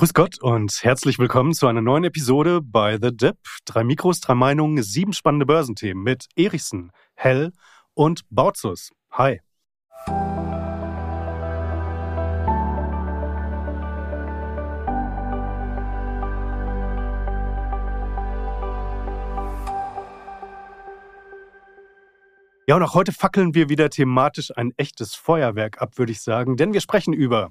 Grüß Gott und herzlich willkommen zu einer neuen Episode bei The Dip. Drei Mikros, drei Meinungen, sieben spannende Börsenthemen mit Erichsen, Hell und Bautzus. Hi. Ja, und auch heute fackeln wir wieder thematisch ein echtes Feuerwerk ab, würde ich sagen, denn wir sprechen über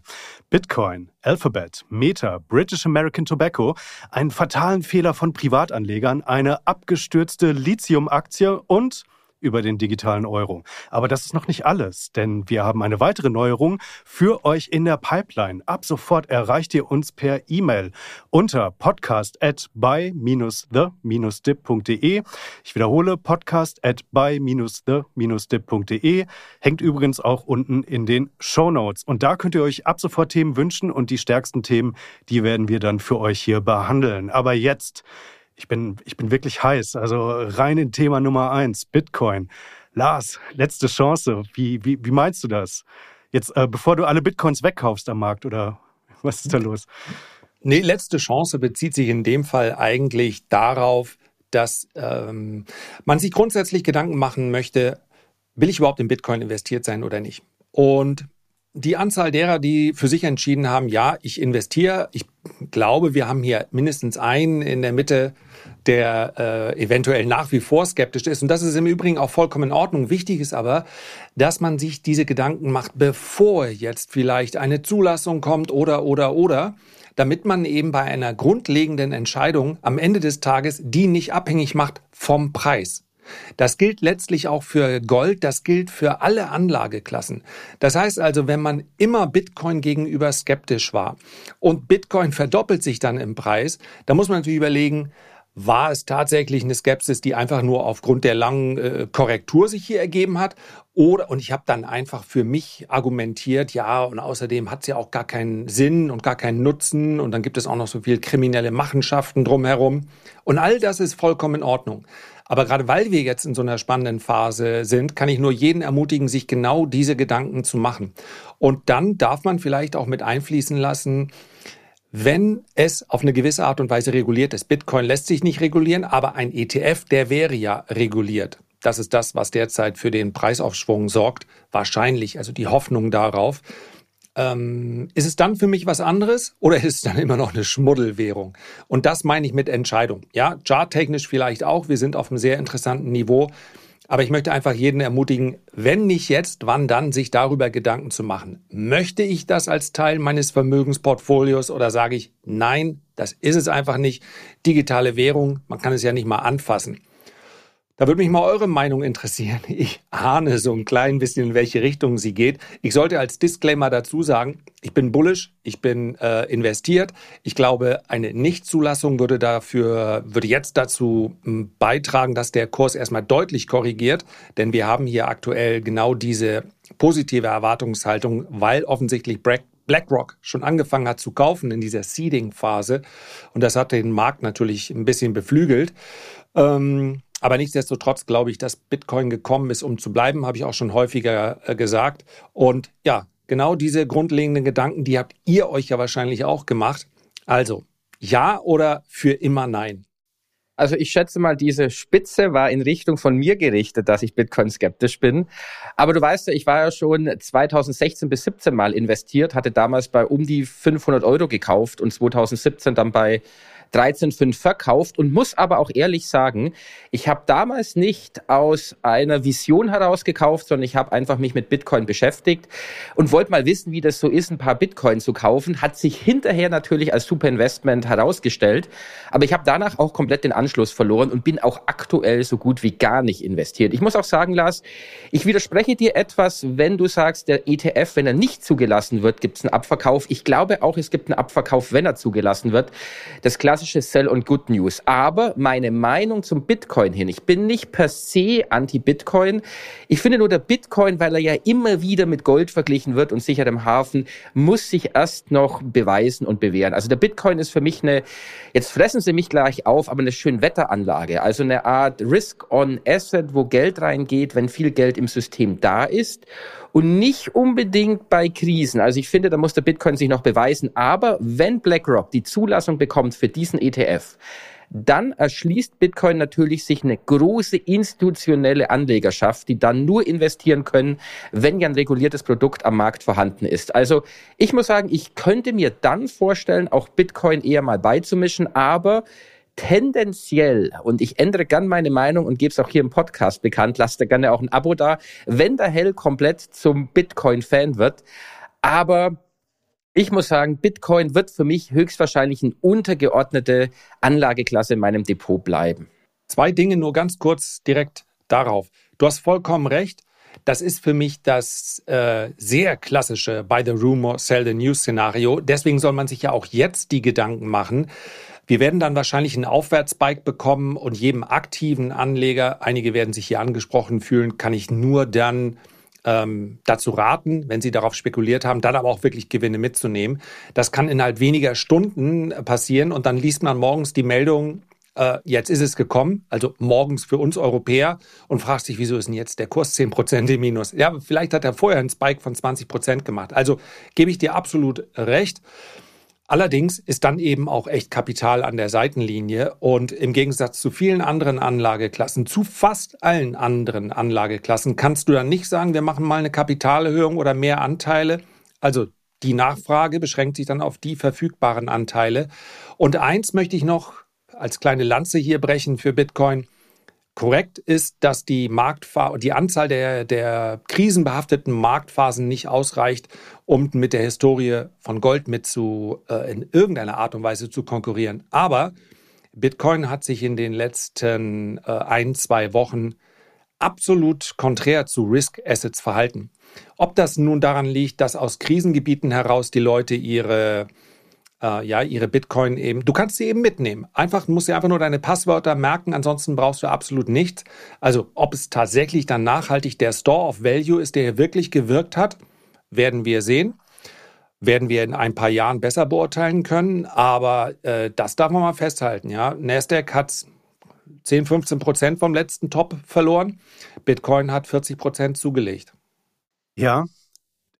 Bitcoin, Alphabet, Meta, British American Tobacco, einen fatalen Fehler von Privatanlegern, eine abgestürzte Lithium-Aktie und über den digitalen Euro. Aber das ist noch nicht alles, denn wir haben eine weitere Neuerung für euch in der Pipeline. Ab sofort erreicht ihr uns per E-Mail unter podcast at by-the-dip.de. Ich wiederhole, podcast at by-the-dip.de. Hängt übrigens auch unten in den Show Notes. Und da könnt ihr euch ab sofort Themen wünschen und die stärksten Themen, die werden wir dann für euch hier behandeln. Aber jetzt ich bin, ich bin wirklich heiß. Also rein in Thema Nummer eins, Bitcoin. Lars, letzte Chance. Wie, wie, wie meinst du das? Jetzt, äh, bevor du alle Bitcoins wegkaufst am Markt oder was ist da los? Nee, letzte Chance bezieht sich in dem Fall eigentlich darauf, dass ähm, man sich grundsätzlich Gedanken machen möchte, will ich überhaupt in Bitcoin investiert sein oder nicht? Und die Anzahl derer, die für sich entschieden haben, ja, ich investiere, ich glaube, wir haben hier mindestens einen in der Mitte, der äh, eventuell nach wie vor skeptisch ist. Und das ist im Übrigen auch vollkommen in Ordnung. Wichtig ist aber, dass man sich diese Gedanken macht, bevor jetzt vielleicht eine Zulassung kommt oder, oder, oder, damit man eben bei einer grundlegenden Entscheidung am Ende des Tages die nicht abhängig macht vom Preis. Das gilt letztlich auch für Gold, das gilt für alle Anlageklassen. Das heißt also, wenn man immer Bitcoin gegenüber skeptisch war und Bitcoin verdoppelt sich dann im Preis, dann muss man natürlich überlegen, war es tatsächlich eine Skepsis, die einfach nur aufgrund der langen äh, Korrektur sich hier ergeben hat? Oder, und ich habe dann einfach für mich argumentiert, ja, und außerdem hat es ja auch gar keinen Sinn und gar keinen Nutzen und dann gibt es auch noch so viel kriminelle Machenschaften drumherum. Und all das ist vollkommen in Ordnung. Aber gerade weil wir jetzt in so einer spannenden Phase sind, kann ich nur jeden ermutigen, sich genau diese Gedanken zu machen. Und dann darf man vielleicht auch mit einfließen lassen, wenn es auf eine gewisse Art und Weise reguliert ist. Bitcoin lässt sich nicht regulieren, aber ein ETF, der wäre ja reguliert. Das ist das, was derzeit für den Preisaufschwung sorgt. Wahrscheinlich, also die Hoffnung darauf. Ähm, ist es dann für mich was anderes oder ist es dann immer noch eine Schmuddelwährung? Und das meine ich mit Entscheidung. Ja, charttechnisch vielleicht auch. Wir sind auf einem sehr interessanten Niveau. Aber ich möchte einfach jeden ermutigen, wenn nicht jetzt, wann dann, sich darüber Gedanken zu machen. Möchte ich das als Teil meines Vermögensportfolios oder sage ich, nein, das ist es einfach nicht. Digitale Währung, man kann es ja nicht mal anfassen. Da würde mich mal eure Meinung interessieren. Ich ahne so ein klein bisschen, in welche Richtung sie geht. Ich sollte als Disclaimer dazu sagen, ich bin bullish, ich bin äh, investiert. Ich glaube, eine Nichtzulassung würde dafür, würde jetzt dazu beitragen, dass der Kurs erstmal deutlich korrigiert. Denn wir haben hier aktuell genau diese positive Erwartungshaltung, weil offensichtlich BlackRock schon angefangen hat zu kaufen in dieser Seeding-Phase. Und das hat den Markt natürlich ein bisschen beflügelt. Ähm, aber nichtsdestotrotz glaube ich, dass Bitcoin gekommen ist, um zu bleiben, habe ich auch schon häufiger äh, gesagt. Und ja, genau diese grundlegenden Gedanken, die habt ihr euch ja wahrscheinlich auch gemacht. Also, ja oder für immer nein? Also ich schätze mal, diese Spitze war in Richtung von mir gerichtet, dass ich Bitcoin skeptisch bin. Aber du weißt ja, ich war ja schon 2016 bis 17 mal investiert, hatte damals bei um die 500 Euro gekauft und 2017 dann bei 13,5 verkauft und muss aber auch ehrlich sagen, ich habe damals nicht aus einer Vision heraus gekauft, sondern ich habe einfach mich mit Bitcoin beschäftigt und wollte mal wissen, wie das so ist, ein paar Bitcoin zu kaufen. Hat sich hinterher natürlich als super Investment herausgestellt, aber ich habe danach auch komplett den Anschluss verloren und bin auch aktuell so gut wie gar nicht investiert. Ich muss auch sagen, Lars, ich widerspreche dir etwas, wenn du sagst, der ETF, wenn er nicht zugelassen wird, gibt es einen Abverkauf. Ich glaube auch, es gibt einen Abverkauf, wenn er zugelassen wird. Das klassische Sell und Good News. Aber meine Meinung zum Bitcoin hin, ich bin nicht per se anti-Bitcoin. Ich finde nur der Bitcoin, weil er ja immer wieder mit Gold verglichen wird und sicher im Hafen, muss sich erst noch beweisen und bewähren. Also der Bitcoin ist für mich eine, jetzt fressen Sie mich gleich auf, aber eine schön Wetteranlage. Also eine Art Risk on Asset, wo Geld reingeht, wenn viel Geld im System da ist und nicht unbedingt bei Krisen. Also ich finde, da muss der Bitcoin sich noch beweisen. Aber wenn BlackRock die Zulassung bekommt für diesen ETF, dann erschließt Bitcoin natürlich sich eine große institutionelle Anlegerschaft, die dann nur investieren können, wenn ja ein reguliertes Produkt am Markt vorhanden ist. Also ich muss sagen, ich könnte mir dann vorstellen, auch Bitcoin eher mal beizumischen, aber tendenziell, und ich ändere gern meine Meinung und gebe es auch hier im Podcast bekannt, lasst da gerne auch ein Abo da, wenn der Hell komplett zum Bitcoin-Fan wird. Aber ich muss sagen, Bitcoin wird für mich höchstwahrscheinlich eine untergeordnete Anlageklasse in meinem Depot bleiben. Zwei Dinge nur ganz kurz direkt darauf. Du hast vollkommen recht. Das ist für mich das äh, sehr klassische Buy the Rumor, Sell the News Szenario. Deswegen soll man sich ja auch jetzt die Gedanken machen. Wir werden dann wahrscheinlich einen Aufwärtsspike bekommen und jedem aktiven Anleger, einige werden sich hier angesprochen fühlen, kann ich nur dann ähm, dazu raten, wenn Sie darauf spekuliert haben, dann aber auch wirklich Gewinne mitzunehmen. Das kann innerhalb weniger Stunden passieren und dann liest man morgens die Meldung, äh, jetzt ist es gekommen, also morgens für uns Europäer und fragt sich, wieso ist denn jetzt der Kurs 10% im Minus? Ja, vielleicht hat er vorher einen Spike von 20% gemacht. Also gebe ich dir absolut recht. Allerdings ist dann eben auch echt Kapital an der Seitenlinie und im Gegensatz zu vielen anderen Anlageklassen, zu fast allen anderen Anlageklassen, kannst du dann nicht sagen, wir machen mal eine Kapitalerhöhung oder mehr Anteile. Also die Nachfrage beschränkt sich dann auf die verfügbaren Anteile. Und eins möchte ich noch als kleine Lanze hier brechen für Bitcoin. Korrekt ist, dass die, Marktfa die Anzahl der, der krisenbehafteten Marktphasen nicht ausreicht, um mit der Historie von Gold mit zu, äh, in irgendeiner Art und Weise zu konkurrieren. Aber Bitcoin hat sich in den letzten äh, ein, zwei Wochen absolut konträr zu Risk Assets verhalten. Ob das nun daran liegt, dass aus Krisengebieten heraus die Leute ihre äh, ja, ihre Bitcoin eben, du kannst sie eben mitnehmen. Einfach, musst dir einfach nur deine Passwörter merken, ansonsten brauchst du absolut nichts. Also, ob es tatsächlich dann nachhaltig der Store of Value ist, der hier wirklich gewirkt hat, werden wir sehen. Werden wir in ein paar Jahren besser beurteilen können, aber äh, das darf man mal festhalten. Ja, Nasdaq hat 10, 15 Prozent vom letzten Top verloren. Bitcoin hat 40 Prozent zugelegt. Ja,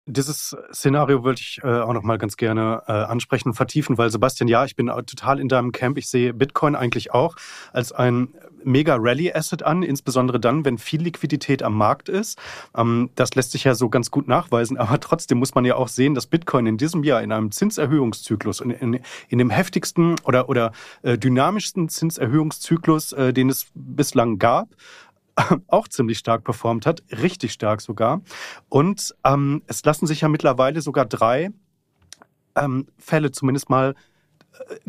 dieses Szenario würde ich äh, auch noch mal ganz gerne äh, ansprechen und vertiefen, weil Sebastian, ja, ich bin total in deinem Camp. Ich sehe Bitcoin eigentlich auch als ein mega Rally-Asset an, insbesondere dann, wenn viel Liquidität am Markt ist. Ähm, das lässt sich ja so ganz gut nachweisen, aber trotzdem muss man ja auch sehen, dass Bitcoin in diesem Jahr in einem Zinserhöhungszyklus, in, in, in dem heftigsten oder, oder äh, dynamischsten Zinserhöhungszyklus, äh, den es bislang gab, auch ziemlich stark performt hat, richtig stark sogar. Und ähm, es lassen sich ja mittlerweile sogar drei ähm, Fälle zumindest mal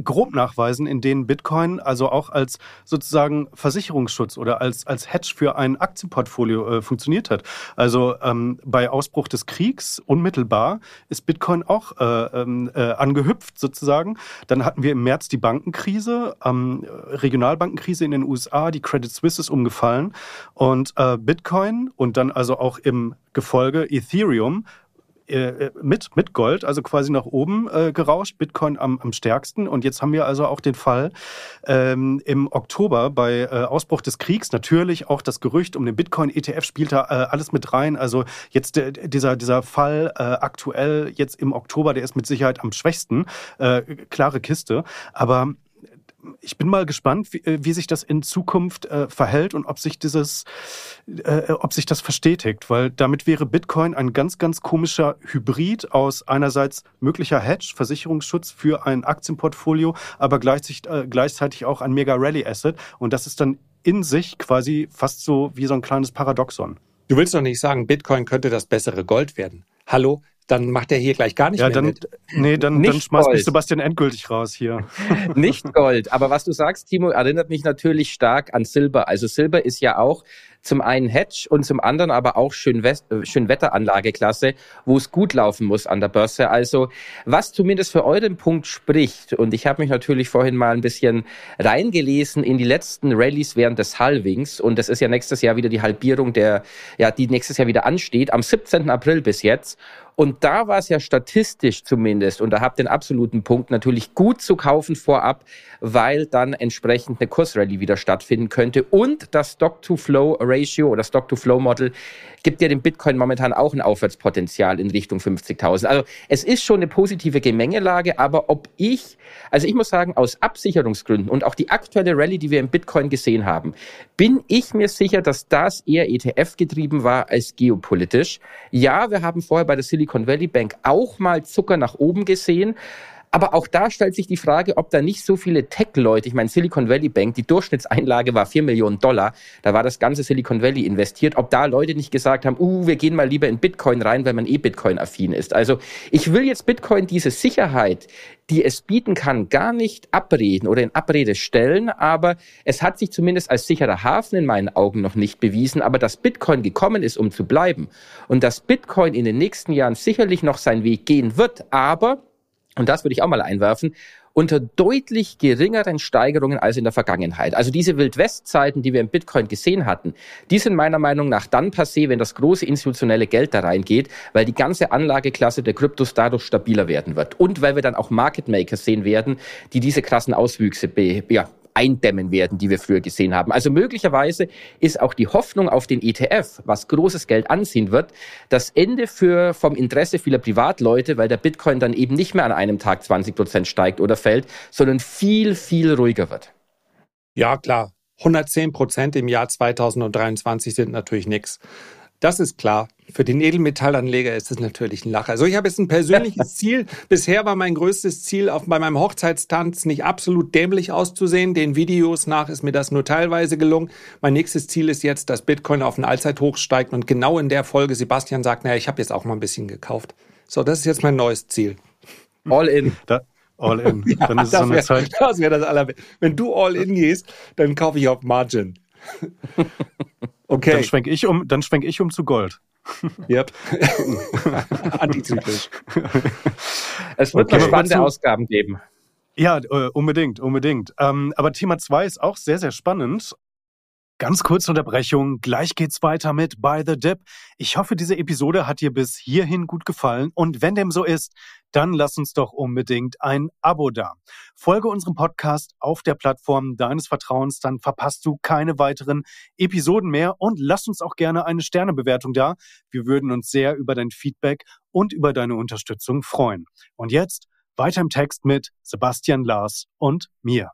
grob nachweisen, in denen Bitcoin also auch als sozusagen Versicherungsschutz oder als, als Hedge für ein Aktienportfolio äh, funktioniert hat. Also ähm, bei Ausbruch des Kriegs unmittelbar ist Bitcoin auch äh, ähm, äh, angehüpft sozusagen. Dann hatten wir im März die Bankenkrise, ähm, Regionalbankenkrise in den USA, die Credit Suisse ist umgefallen und äh, Bitcoin und dann also auch im Gefolge Ethereum äh, mit, mit Gold, also quasi nach oben äh, gerauscht, Bitcoin am, am stärksten. Und jetzt haben wir also auch den Fall ähm, im Oktober bei äh, Ausbruch des Kriegs, natürlich auch das Gerücht um den Bitcoin-ETF spielt da äh, alles mit rein. Also jetzt äh, dieser, dieser Fall äh, aktuell jetzt im Oktober, der ist mit Sicherheit am schwächsten. Äh, klare Kiste. Aber ich bin mal gespannt, wie, äh, wie sich das in Zukunft äh, verhält und ob sich dieses, äh, ob sich das verstetigt, weil damit wäre Bitcoin ein ganz, ganz komischer Hybrid aus einerseits möglicher Hedge, Versicherungsschutz für ein Aktienportfolio, aber gleichzeitig, äh, gleichzeitig auch ein Mega Rally Asset und das ist dann in sich quasi fast so wie so ein kleines Paradoxon. Du willst doch nicht sagen, Bitcoin könnte das bessere Gold werden. Hallo, dann macht er hier gleich gar nicht ja, mehr dann, mit. Nee, dann, nicht dann schmeißt Gold. mich Sebastian endgültig raus hier. nicht Gold. Aber was du sagst, Timo, erinnert mich natürlich stark an Silber. Also Silber ist ja auch zum einen Hedge und zum anderen aber auch schön, äh, schön Wetteranlageklasse, wo es gut laufen muss an der Börse. Also was zumindest für euren Punkt spricht, und ich habe mich natürlich vorhin mal ein bisschen reingelesen in die letzten Rallyes während des Halvings, und das ist ja nächstes Jahr wieder die Halbierung der, ja, die nächstes Jahr wieder ansteht, am 17. April bis jetzt. Und da war es ja statistisch zumindest, und da habt den absoluten Punkt, natürlich gut zu kaufen vorab, weil dann entsprechend eine Kursrallye wieder stattfinden könnte und das Stock-to-Flow Ratio oder Stock-to-Flow-Model gibt ja dem Bitcoin momentan auch ein Aufwärtspotenzial in Richtung 50.000. Also es ist schon eine positive Gemengelage, aber ob ich, also ich muss sagen, aus Absicherungsgründen und auch die aktuelle Rallye, die wir im Bitcoin gesehen haben, bin ich mir sicher, dass das eher ETF getrieben war als geopolitisch. Ja, wir haben vorher bei der Silicon Valley Bank auch mal Zucker nach oben gesehen. Aber auch da stellt sich die Frage, ob da nicht so viele Tech-Leute, ich meine Silicon Valley Bank, die Durchschnittseinlage war 4 Millionen Dollar, da war das ganze Silicon Valley investiert, ob da Leute nicht gesagt haben, uh, wir gehen mal lieber in Bitcoin rein, weil man eh Bitcoin-affin ist. Also ich will jetzt Bitcoin diese Sicherheit, die es bieten kann, gar nicht abreden oder in Abrede stellen, aber es hat sich zumindest als sicherer Hafen in meinen Augen noch nicht bewiesen, aber dass Bitcoin gekommen ist, um zu bleiben und dass Bitcoin in den nächsten Jahren sicherlich noch seinen Weg gehen wird, aber und das würde ich auch mal einwerfen, unter deutlich geringeren Steigerungen als in der Vergangenheit. Also diese Wildwestzeiten, die wir im Bitcoin gesehen hatten, die sind meiner Meinung nach dann passé, wenn das große institutionelle Geld da reingeht, weil die ganze Anlageklasse der Kryptos dadurch stabiler werden wird. Und weil wir dann auch Market Makers sehen werden, die diese krassen Auswüchse be, ja, eindämmen werden, die wir früher gesehen haben. Also möglicherweise ist auch die Hoffnung auf den ETF, was großes Geld anziehen wird, das Ende für, vom Interesse vieler Privatleute, weil der Bitcoin dann eben nicht mehr an einem Tag 20 Prozent steigt oder fällt, sondern viel, viel ruhiger wird. Ja, klar. 110 Prozent im Jahr 2023 sind natürlich nichts. Das ist klar. Für den Edelmetallanleger ist es natürlich ein Lacher. Also ich habe jetzt ein persönliches Ziel. Bisher war mein größtes Ziel, auf, bei meinem Hochzeitstanz nicht absolut dämlich auszusehen. Den Videos nach ist mir das nur teilweise gelungen. Mein nächstes Ziel ist jetzt, dass Bitcoin auf ein Allzeithoch steigt und genau in der Folge Sebastian sagt, naja, ich habe jetzt auch mal ein bisschen gekauft. So, das ist jetzt mein neues Ziel. All in. Da, all in. Ja, dann ist es so eine wär, Zeit. Das wäre das aller. Wenn du all in gehst, dann kaufe ich auf Margin. Okay. Dann schwenke ich um, dann schwenk ich um zu Gold. Yep. Antizyklisch. Es wird okay. noch spannende Ausgaben geben. Ja, äh, unbedingt, unbedingt. Ähm, aber Thema 2 ist auch sehr, sehr spannend. Ganz kurze Unterbrechung, gleich geht's weiter mit By the Dip. Ich hoffe, diese Episode hat dir bis hierhin gut gefallen und wenn dem so ist, dann lass uns doch unbedingt ein Abo da. Folge unserem Podcast auf der Plattform deines Vertrauens, dann verpasst du keine weiteren Episoden mehr und lass uns auch gerne eine Sternebewertung da. Wir würden uns sehr über dein Feedback und über deine Unterstützung freuen. Und jetzt weiter im Text mit Sebastian Lars und mir.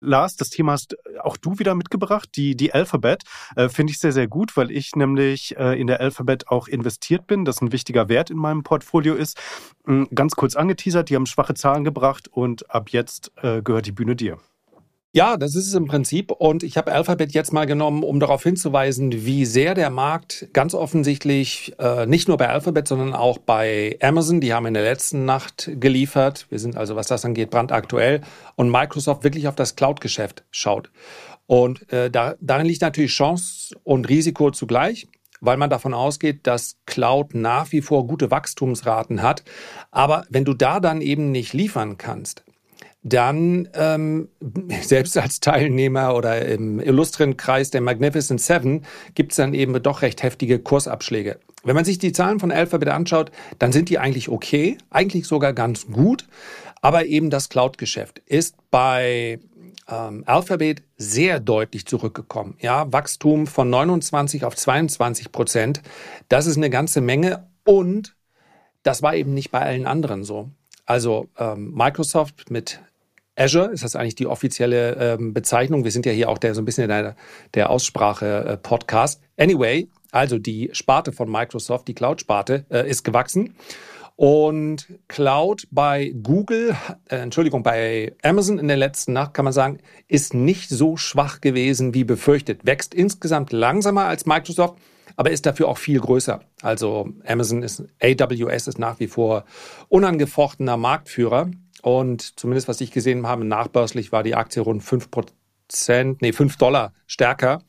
Lars, das Thema hast auch du wieder mitgebracht, die, die Alphabet. Äh, Finde ich sehr, sehr gut, weil ich nämlich äh, in der Alphabet auch investiert bin. Das ein wichtiger Wert in meinem Portfolio ist. Mhm, ganz kurz angeteasert, die haben schwache Zahlen gebracht und ab jetzt äh, gehört die Bühne dir. Ja, das ist es im Prinzip. Und ich habe Alphabet jetzt mal genommen, um darauf hinzuweisen, wie sehr der Markt ganz offensichtlich äh, nicht nur bei Alphabet, sondern auch bei Amazon, die haben in der letzten Nacht geliefert. Wir sind also, was das angeht, brandaktuell. Und Microsoft wirklich auf das Cloud-Geschäft schaut. Und äh, da, darin liegt natürlich Chance und Risiko zugleich weil man davon ausgeht, dass Cloud nach wie vor gute Wachstumsraten hat. Aber wenn du da dann eben nicht liefern kannst, dann ähm, selbst als Teilnehmer oder im illustren Kreis der Magnificent Seven gibt es dann eben doch recht heftige Kursabschläge. Wenn man sich die Zahlen von Alphabet anschaut, dann sind die eigentlich okay, eigentlich sogar ganz gut, aber eben das Cloud-Geschäft ist bei ähm, Alphabet sehr deutlich zurückgekommen. Ja, Wachstum von 29 auf 22 Prozent, das ist eine ganze Menge und das war eben nicht bei allen anderen so. Also ähm, Microsoft mit Azure ist das eigentlich die offizielle ähm, Bezeichnung. Wir sind ja hier auch der so ein bisschen der, der Aussprache-Podcast. Äh, anyway, also die Sparte von Microsoft, die Cloud-Sparte, äh, ist gewachsen. Und Cloud bei Google, äh, Entschuldigung, bei Amazon in der letzten Nacht kann man sagen, ist nicht so schwach gewesen wie befürchtet. Wächst insgesamt langsamer als Microsoft, aber ist dafür auch viel größer. Also Amazon ist, AWS ist nach wie vor unangefochtener Marktführer. Und zumindest was ich gesehen habe, nachbörslich war die Aktie rund 5 Prozent, nee, 5 Dollar stärker.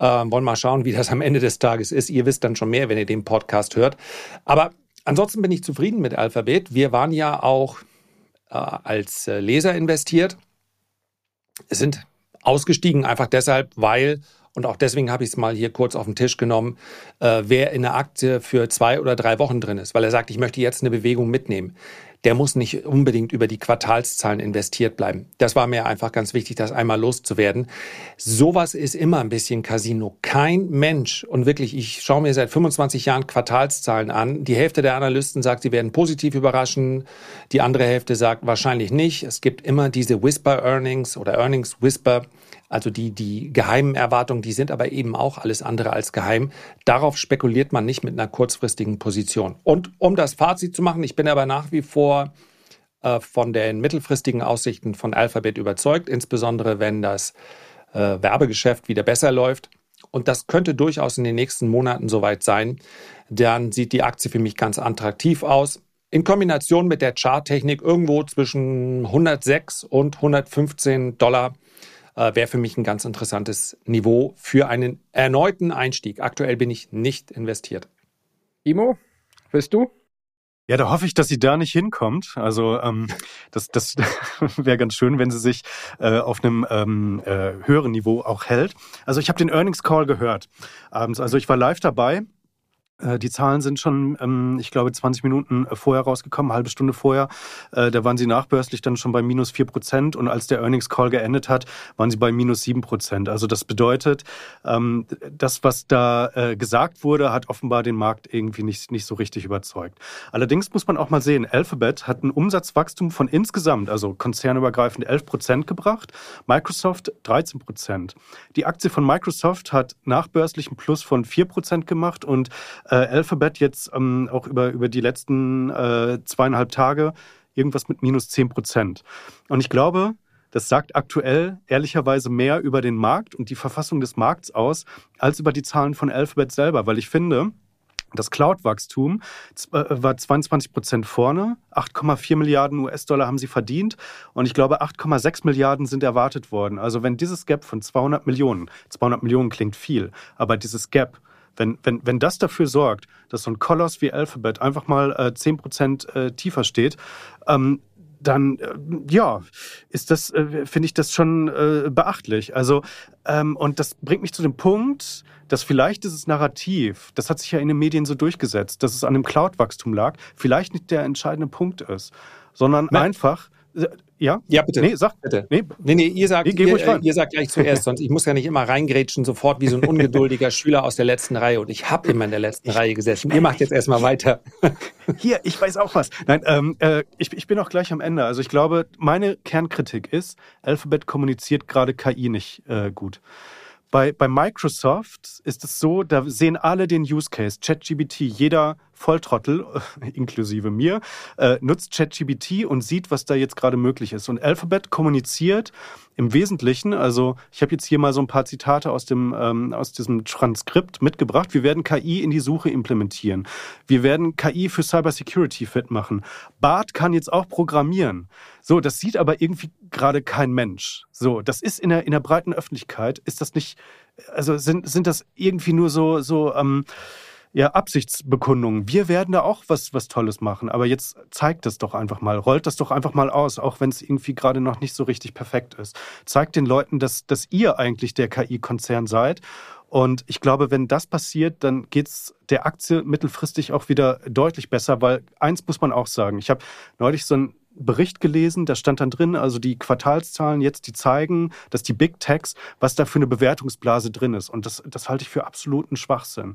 Ähm, wollen mal schauen, wie das am Ende des Tages ist. Ihr wisst dann schon mehr, wenn ihr den Podcast hört. Aber ansonsten bin ich zufrieden mit Alphabet. Wir waren ja auch äh, als äh, Leser investiert. Es sind ausgestiegen, einfach deshalb, weil, und auch deswegen habe ich es mal hier kurz auf den Tisch genommen, äh, wer in der Aktie für zwei oder drei Wochen drin ist, weil er sagt, ich möchte jetzt eine Bewegung mitnehmen der muss nicht unbedingt über die Quartalszahlen investiert bleiben. Das war mir einfach ganz wichtig, das einmal loszuwerden. Sowas ist immer ein bisschen Casino. Kein Mensch, und wirklich, ich schaue mir seit 25 Jahren Quartalszahlen an. Die Hälfte der Analysten sagt, sie werden positiv überraschen. Die andere Hälfte sagt wahrscheinlich nicht. Es gibt immer diese Whisper Earnings oder Earnings Whisper. Also die, die geheimen Erwartungen, die sind aber eben auch alles andere als geheim. Darauf spekuliert man nicht mit einer kurzfristigen Position. Und um das Fazit zu machen, ich bin aber nach wie vor äh, von den mittelfristigen Aussichten von Alphabet überzeugt, insbesondere wenn das äh, Werbegeschäft wieder besser läuft. Und das könnte durchaus in den nächsten Monaten soweit sein. Dann sieht die Aktie für mich ganz attraktiv aus. In Kombination mit der Charttechnik irgendwo zwischen 106 und 115 Dollar äh, wäre für mich ein ganz interessantes Niveau für einen erneuten Einstieg. Aktuell bin ich nicht investiert. Imo, bist du? Ja, da hoffe ich, dass sie da nicht hinkommt. Also ähm, das, das wäre ganz schön, wenn sie sich äh, auf einem ähm, äh, höheren Niveau auch hält. Also ich habe den Earnings Call gehört abends. Also ich war live dabei die Zahlen sind schon, ähm, ich glaube, 20 Minuten äh, vorher rausgekommen, halbe Stunde vorher. Äh, da waren sie nachbörslich dann schon bei minus 4 Prozent und als der Earnings Call geendet hat, waren sie bei minus 7 Prozent. Also das bedeutet, ähm, das, was da gesagt wurde, hat offenbar den Markt irgendwie nicht, nicht so richtig überzeugt. Allerdings muss man auch mal sehen, Alphabet hat ein Umsatzwachstum von insgesamt, also konzernübergreifend 11 Prozent gebracht, Microsoft 13 Prozent. Die Aktie von Microsoft hat nachbörslich ein Plus von 4 Prozent gemacht und äh, Alphabet jetzt ähm, auch über, über die letzten äh, zweieinhalb Tage irgendwas mit minus 10 Prozent. Und ich glaube, das sagt aktuell ehrlicherweise mehr über den Markt und die Verfassung des Markts aus, als über die Zahlen von Alphabet selber, weil ich finde, das Cloud-Wachstum äh, war 22 Prozent vorne, 8,4 Milliarden US-Dollar haben sie verdient und ich glaube 8,6 Milliarden sind erwartet worden. Also wenn dieses Gap von 200 Millionen, 200 Millionen klingt viel, aber dieses Gap wenn, wenn, wenn das dafür sorgt, dass so ein Koloss wie Alphabet einfach mal äh, 10% äh, tiefer steht, ähm, dann äh, ja, ist das, äh, finde ich das schon äh, beachtlich. Also, ähm, und das bringt mich zu dem Punkt, dass vielleicht dieses Narrativ, das hat sich ja in den Medien so durchgesetzt, dass es an dem Cloud-Wachstum lag, vielleicht nicht der entscheidende Punkt ist, sondern Man einfach ja? Ja, bitte. Nee, sag bitte. Nee, nee, nee ihr, sagt, nee, ihr, ihr, sagt gleich zuerst, sonst ich muss ja nicht immer reingrätschen, sofort wie so ein ungeduldiger Schüler aus der letzten Reihe. Und ich habe immer in der letzten ich, Reihe gesessen. Ihr macht jetzt erstmal weiter. Hier, ich weiß auch was. Nein, ähm, äh, ich, ich bin auch gleich am Ende. Also ich glaube, meine Kernkritik ist, Alphabet kommuniziert gerade KI nicht äh, gut. Bei, bei Microsoft ist es so, da sehen alle den Use Case. ChatGBT, jeder Volltrottel, inklusive mir, äh, nutzt ChatGBT und sieht, was da jetzt gerade möglich ist. Und Alphabet kommuniziert im Wesentlichen, also ich habe jetzt hier mal so ein paar Zitate aus, dem, ähm, aus diesem Transkript mitgebracht. Wir werden KI in die Suche implementieren. Wir werden KI für Cybersecurity fit machen. Bart kann jetzt auch programmieren. So, das sieht aber irgendwie gerade kein Mensch. So, das ist in der, in der breiten Öffentlichkeit, ist das nicht, also sind, sind das irgendwie nur so, so, ähm, ja, Absichtsbekundungen. Wir werden da auch was, was Tolles machen. Aber jetzt zeigt das doch einfach mal, rollt das doch einfach mal aus, auch wenn es irgendwie gerade noch nicht so richtig perfekt ist. Zeigt den Leuten, dass, dass ihr eigentlich der KI-Konzern seid. Und ich glaube, wenn das passiert, dann geht es der Aktie mittelfristig auch wieder deutlich besser, weil eins muss man auch sagen. Ich habe neulich so ein Bericht gelesen, da stand dann drin, also die Quartalszahlen jetzt, die zeigen, dass die Big Techs, was da für eine Bewertungsblase drin ist. Und das, das halte ich für absoluten Schwachsinn.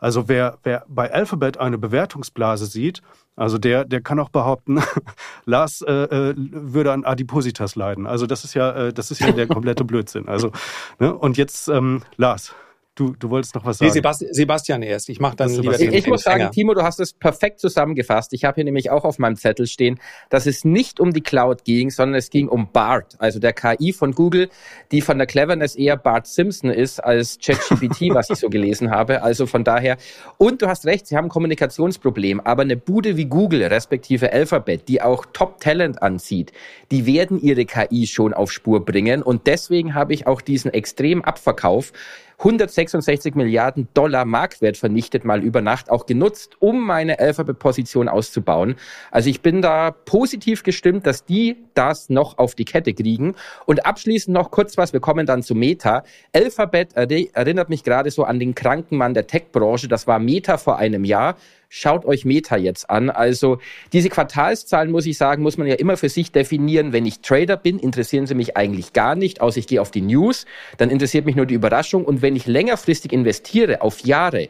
Also wer, wer bei Alphabet eine Bewertungsblase sieht, also der, der kann auch behaupten, Lars äh, äh, würde an Adipositas leiden. Also das ist ja, äh, das ist ja der komplette Blödsinn. Also, ne? Und jetzt, ähm, Lars, Du, du wolltest noch was sagen. Nee, Sebastian, erst. Ich mache dann lieber Ich, ich muss sagen, Timo, du hast es perfekt zusammengefasst. Ich habe hier nämlich auch auf meinem Zettel stehen, dass es nicht um die Cloud ging, sondern es ging um BART, also der KI von Google, die von der Cleverness eher Bart Simpson ist als ChatGPT, was ich so gelesen habe. Also von daher. Und du hast recht, sie haben ein Kommunikationsproblem. Aber eine Bude wie Google, respektive Alphabet, die auch Top-Talent anzieht, die werden ihre KI schon auf Spur bringen. Und deswegen habe ich auch diesen extremen Abverkauf 166 Milliarden Dollar Marktwert vernichtet mal über Nacht, auch genutzt, um meine Alphabet-Position auszubauen. Also ich bin da positiv gestimmt, dass die das noch auf die Kette kriegen. Und abschließend noch kurz was, wir kommen dann zu Meta. Alphabet erinnert mich gerade so an den kranken Mann der Tech-Branche. Das war Meta vor einem Jahr. Schaut euch Meta jetzt an. Also diese Quartalszahlen, muss ich sagen, muss man ja immer für sich definieren. Wenn ich Trader bin, interessieren sie mich eigentlich gar nicht, außer ich gehe auf die News, dann interessiert mich nur die Überraschung. Und wenn ich längerfristig investiere, auf Jahre,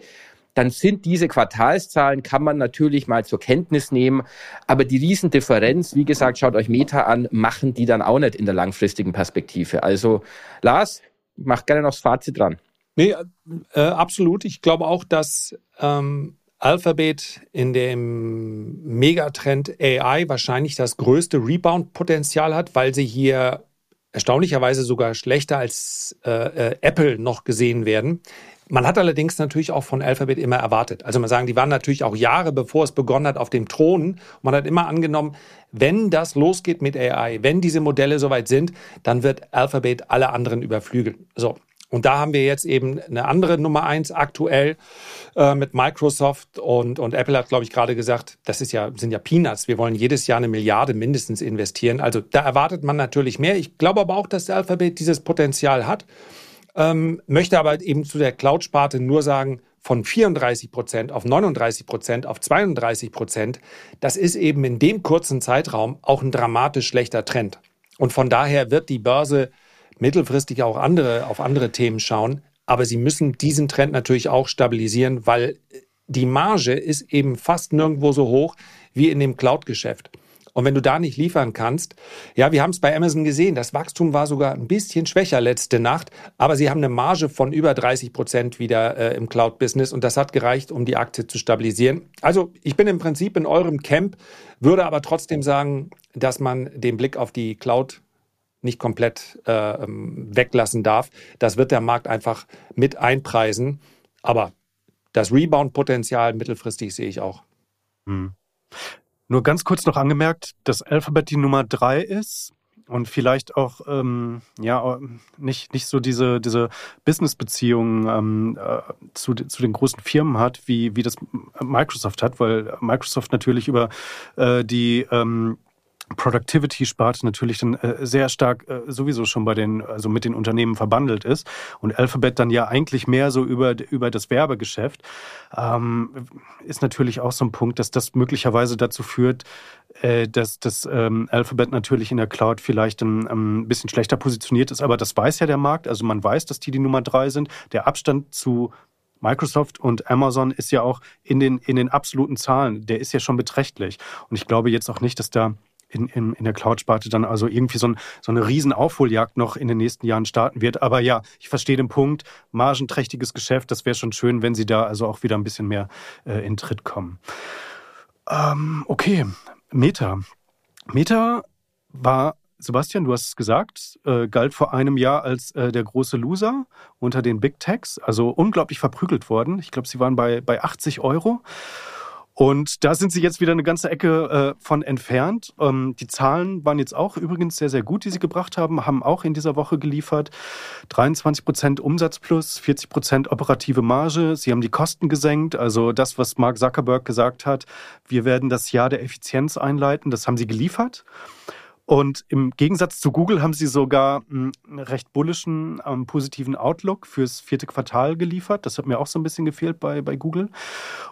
dann sind diese Quartalszahlen, kann man natürlich mal zur Kenntnis nehmen. Aber die Riesendifferenz, wie gesagt, schaut euch Meta an, machen die dann auch nicht in der langfristigen Perspektive. Also Lars, mach gerne noch das Fazit dran. Nee, äh, absolut. Ich glaube auch, dass ähm, Alphabet in dem Megatrend AI wahrscheinlich das größte Rebound-Potenzial hat, weil sie hier erstaunlicherweise sogar schlechter als äh, äh, Apple noch gesehen werden. Man hat allerdings natürlich auch von Alphabet immer erwartet. Also man sagen, die waren natürlich auch Jahre bevor es begonnen hat auf dem Thron. Man hat immer angenommen, wenn das losgeht mit AI, wenn diese Modelle soweit sind, dann wird Alphabet alle anderen überflügeln. So. Und da haben wir jetzt eben eine andere Nummer eins aktuell äh, mit Microsoft und, und Apple hat, glaube ich, gerade gesagt, das ist ja, sind ja Peanuts. Wir wollen jedes Jahr eine Milliarde mindestens investieren. Also da erwartet man natürlich mehr. Ich glaube aber auch, dass der Alphabet dieses Potenzial hat. Ähm, möchte aber eben zu der Cloud-Sparte nur sagen, von 34 Prozent auf 39 Prozent auf 32 Prozent, das ist eben in dem kurzen Zeitraum auch ein dramatisch schlechter Trend. Und von daher wird die Börse mittelfristig auch andere, auf andere Themen schauen. Aber sie müssen diesen Trend natürlich auch stabilisieren, weil die Marge ist eben fast nirgendwo so hoch wie in dem Cloud-Geschäft. Und wenn du da nicht liefern kannst, ja, wir haben es bei Amazon gesehen, das Wachstum war sogar ein bisschen schwächer letzte Nacht, aber sie haben eine Marge von über 30 Prozent wieder äh, im Cloud-Business und das hat gereicht, um die Aktie zu stabilisieren. Also ich bin im Prinzip in eurem Camp, würde aber trotzdem sagen, dass man den Blick auf die Cloud nicht komplett äh, ähm, weglassen darf. Das wird der Markt einfach mit einpreisen. Aber das Rebound-Potenzial mittelfristig sehe ich auch. Hm. Nur ganz kurz noch angemerkt, dass Alphabet die Nummer drei ist und vielleicht auch ähm, ja nicht nicht so diese diese Business-Beziehungen ähm, äh, zu, zu den großen Firmen hat, wie wie das Microsoft hat, weil Microsoft natürlich über äh, die ähm, Productivity-Sparte natürlich dann äh, sehr stark äh, sowieso schon bei den, also mit den Unternehmen verbandelt ist und Alphabet dann ja eigentlich mehr so über, über das Werbegeschäft, ähm, ist natürlich auch so ein Punkt, dass das möglicherweise dazu führt, äh, dass das ähm, Alphabet natürlich in der Cloud vielleicht ein, ein bisschen schlechter positioniert ist, aber das weiß ja der Markt, also man weiß, dass die die Nummer drei sind. Der Abstand zu Microsoft und Amazon ist ja auch in den, in den absoluten Zahlen, der ist ja schon beträchtlich. Und ich glaube jetzt auch nicht, dass da in, in, in der Cloud-Sparte dann also irgendwie so, ein, so eine riesen Aufholjagd noch in den nächsten Jahren starten wird. Aber ja, ich verstehe den Punkt, margenträchtiges Geschäft, das wäre schon schön, wenn sie da also auch wieder ein bisschen mehr äh, in Tritt kommen. Ähm, okay, Meta. Meta war Sebastian, du hast es gesagt, äh, galt vor einem Jahr als äh, der große Loser unter den Big Techs, also unglaublich verprügelt worden. Ich glaube, sie waren bei, bei 80 Euro. Und da sind sie jetzt wieder eine ganze Ecke äh, von entfernt. Ähm, die Zahlen waren jetzt auch übrigens sehr, sehr gut, die sie gebracht haben, haben auch in dieser Woche geliefert. 23 Prozent Umsatz plus, 40 Prozent operative Marge. Sie haben die Kosten gesenkt. Also das, was Mark Zuckerberg gesagt hat, wir werden das Jahr der Effizienz einleiten, das haben sie geliefert. Und im Gegensatz zu Google haben sie sogar einen recht bullischen, ähm, positiven Outlook fürs vierte Quartal geliefert. Das hat mir auch so ein bisschen gefehlt bei, bei Google.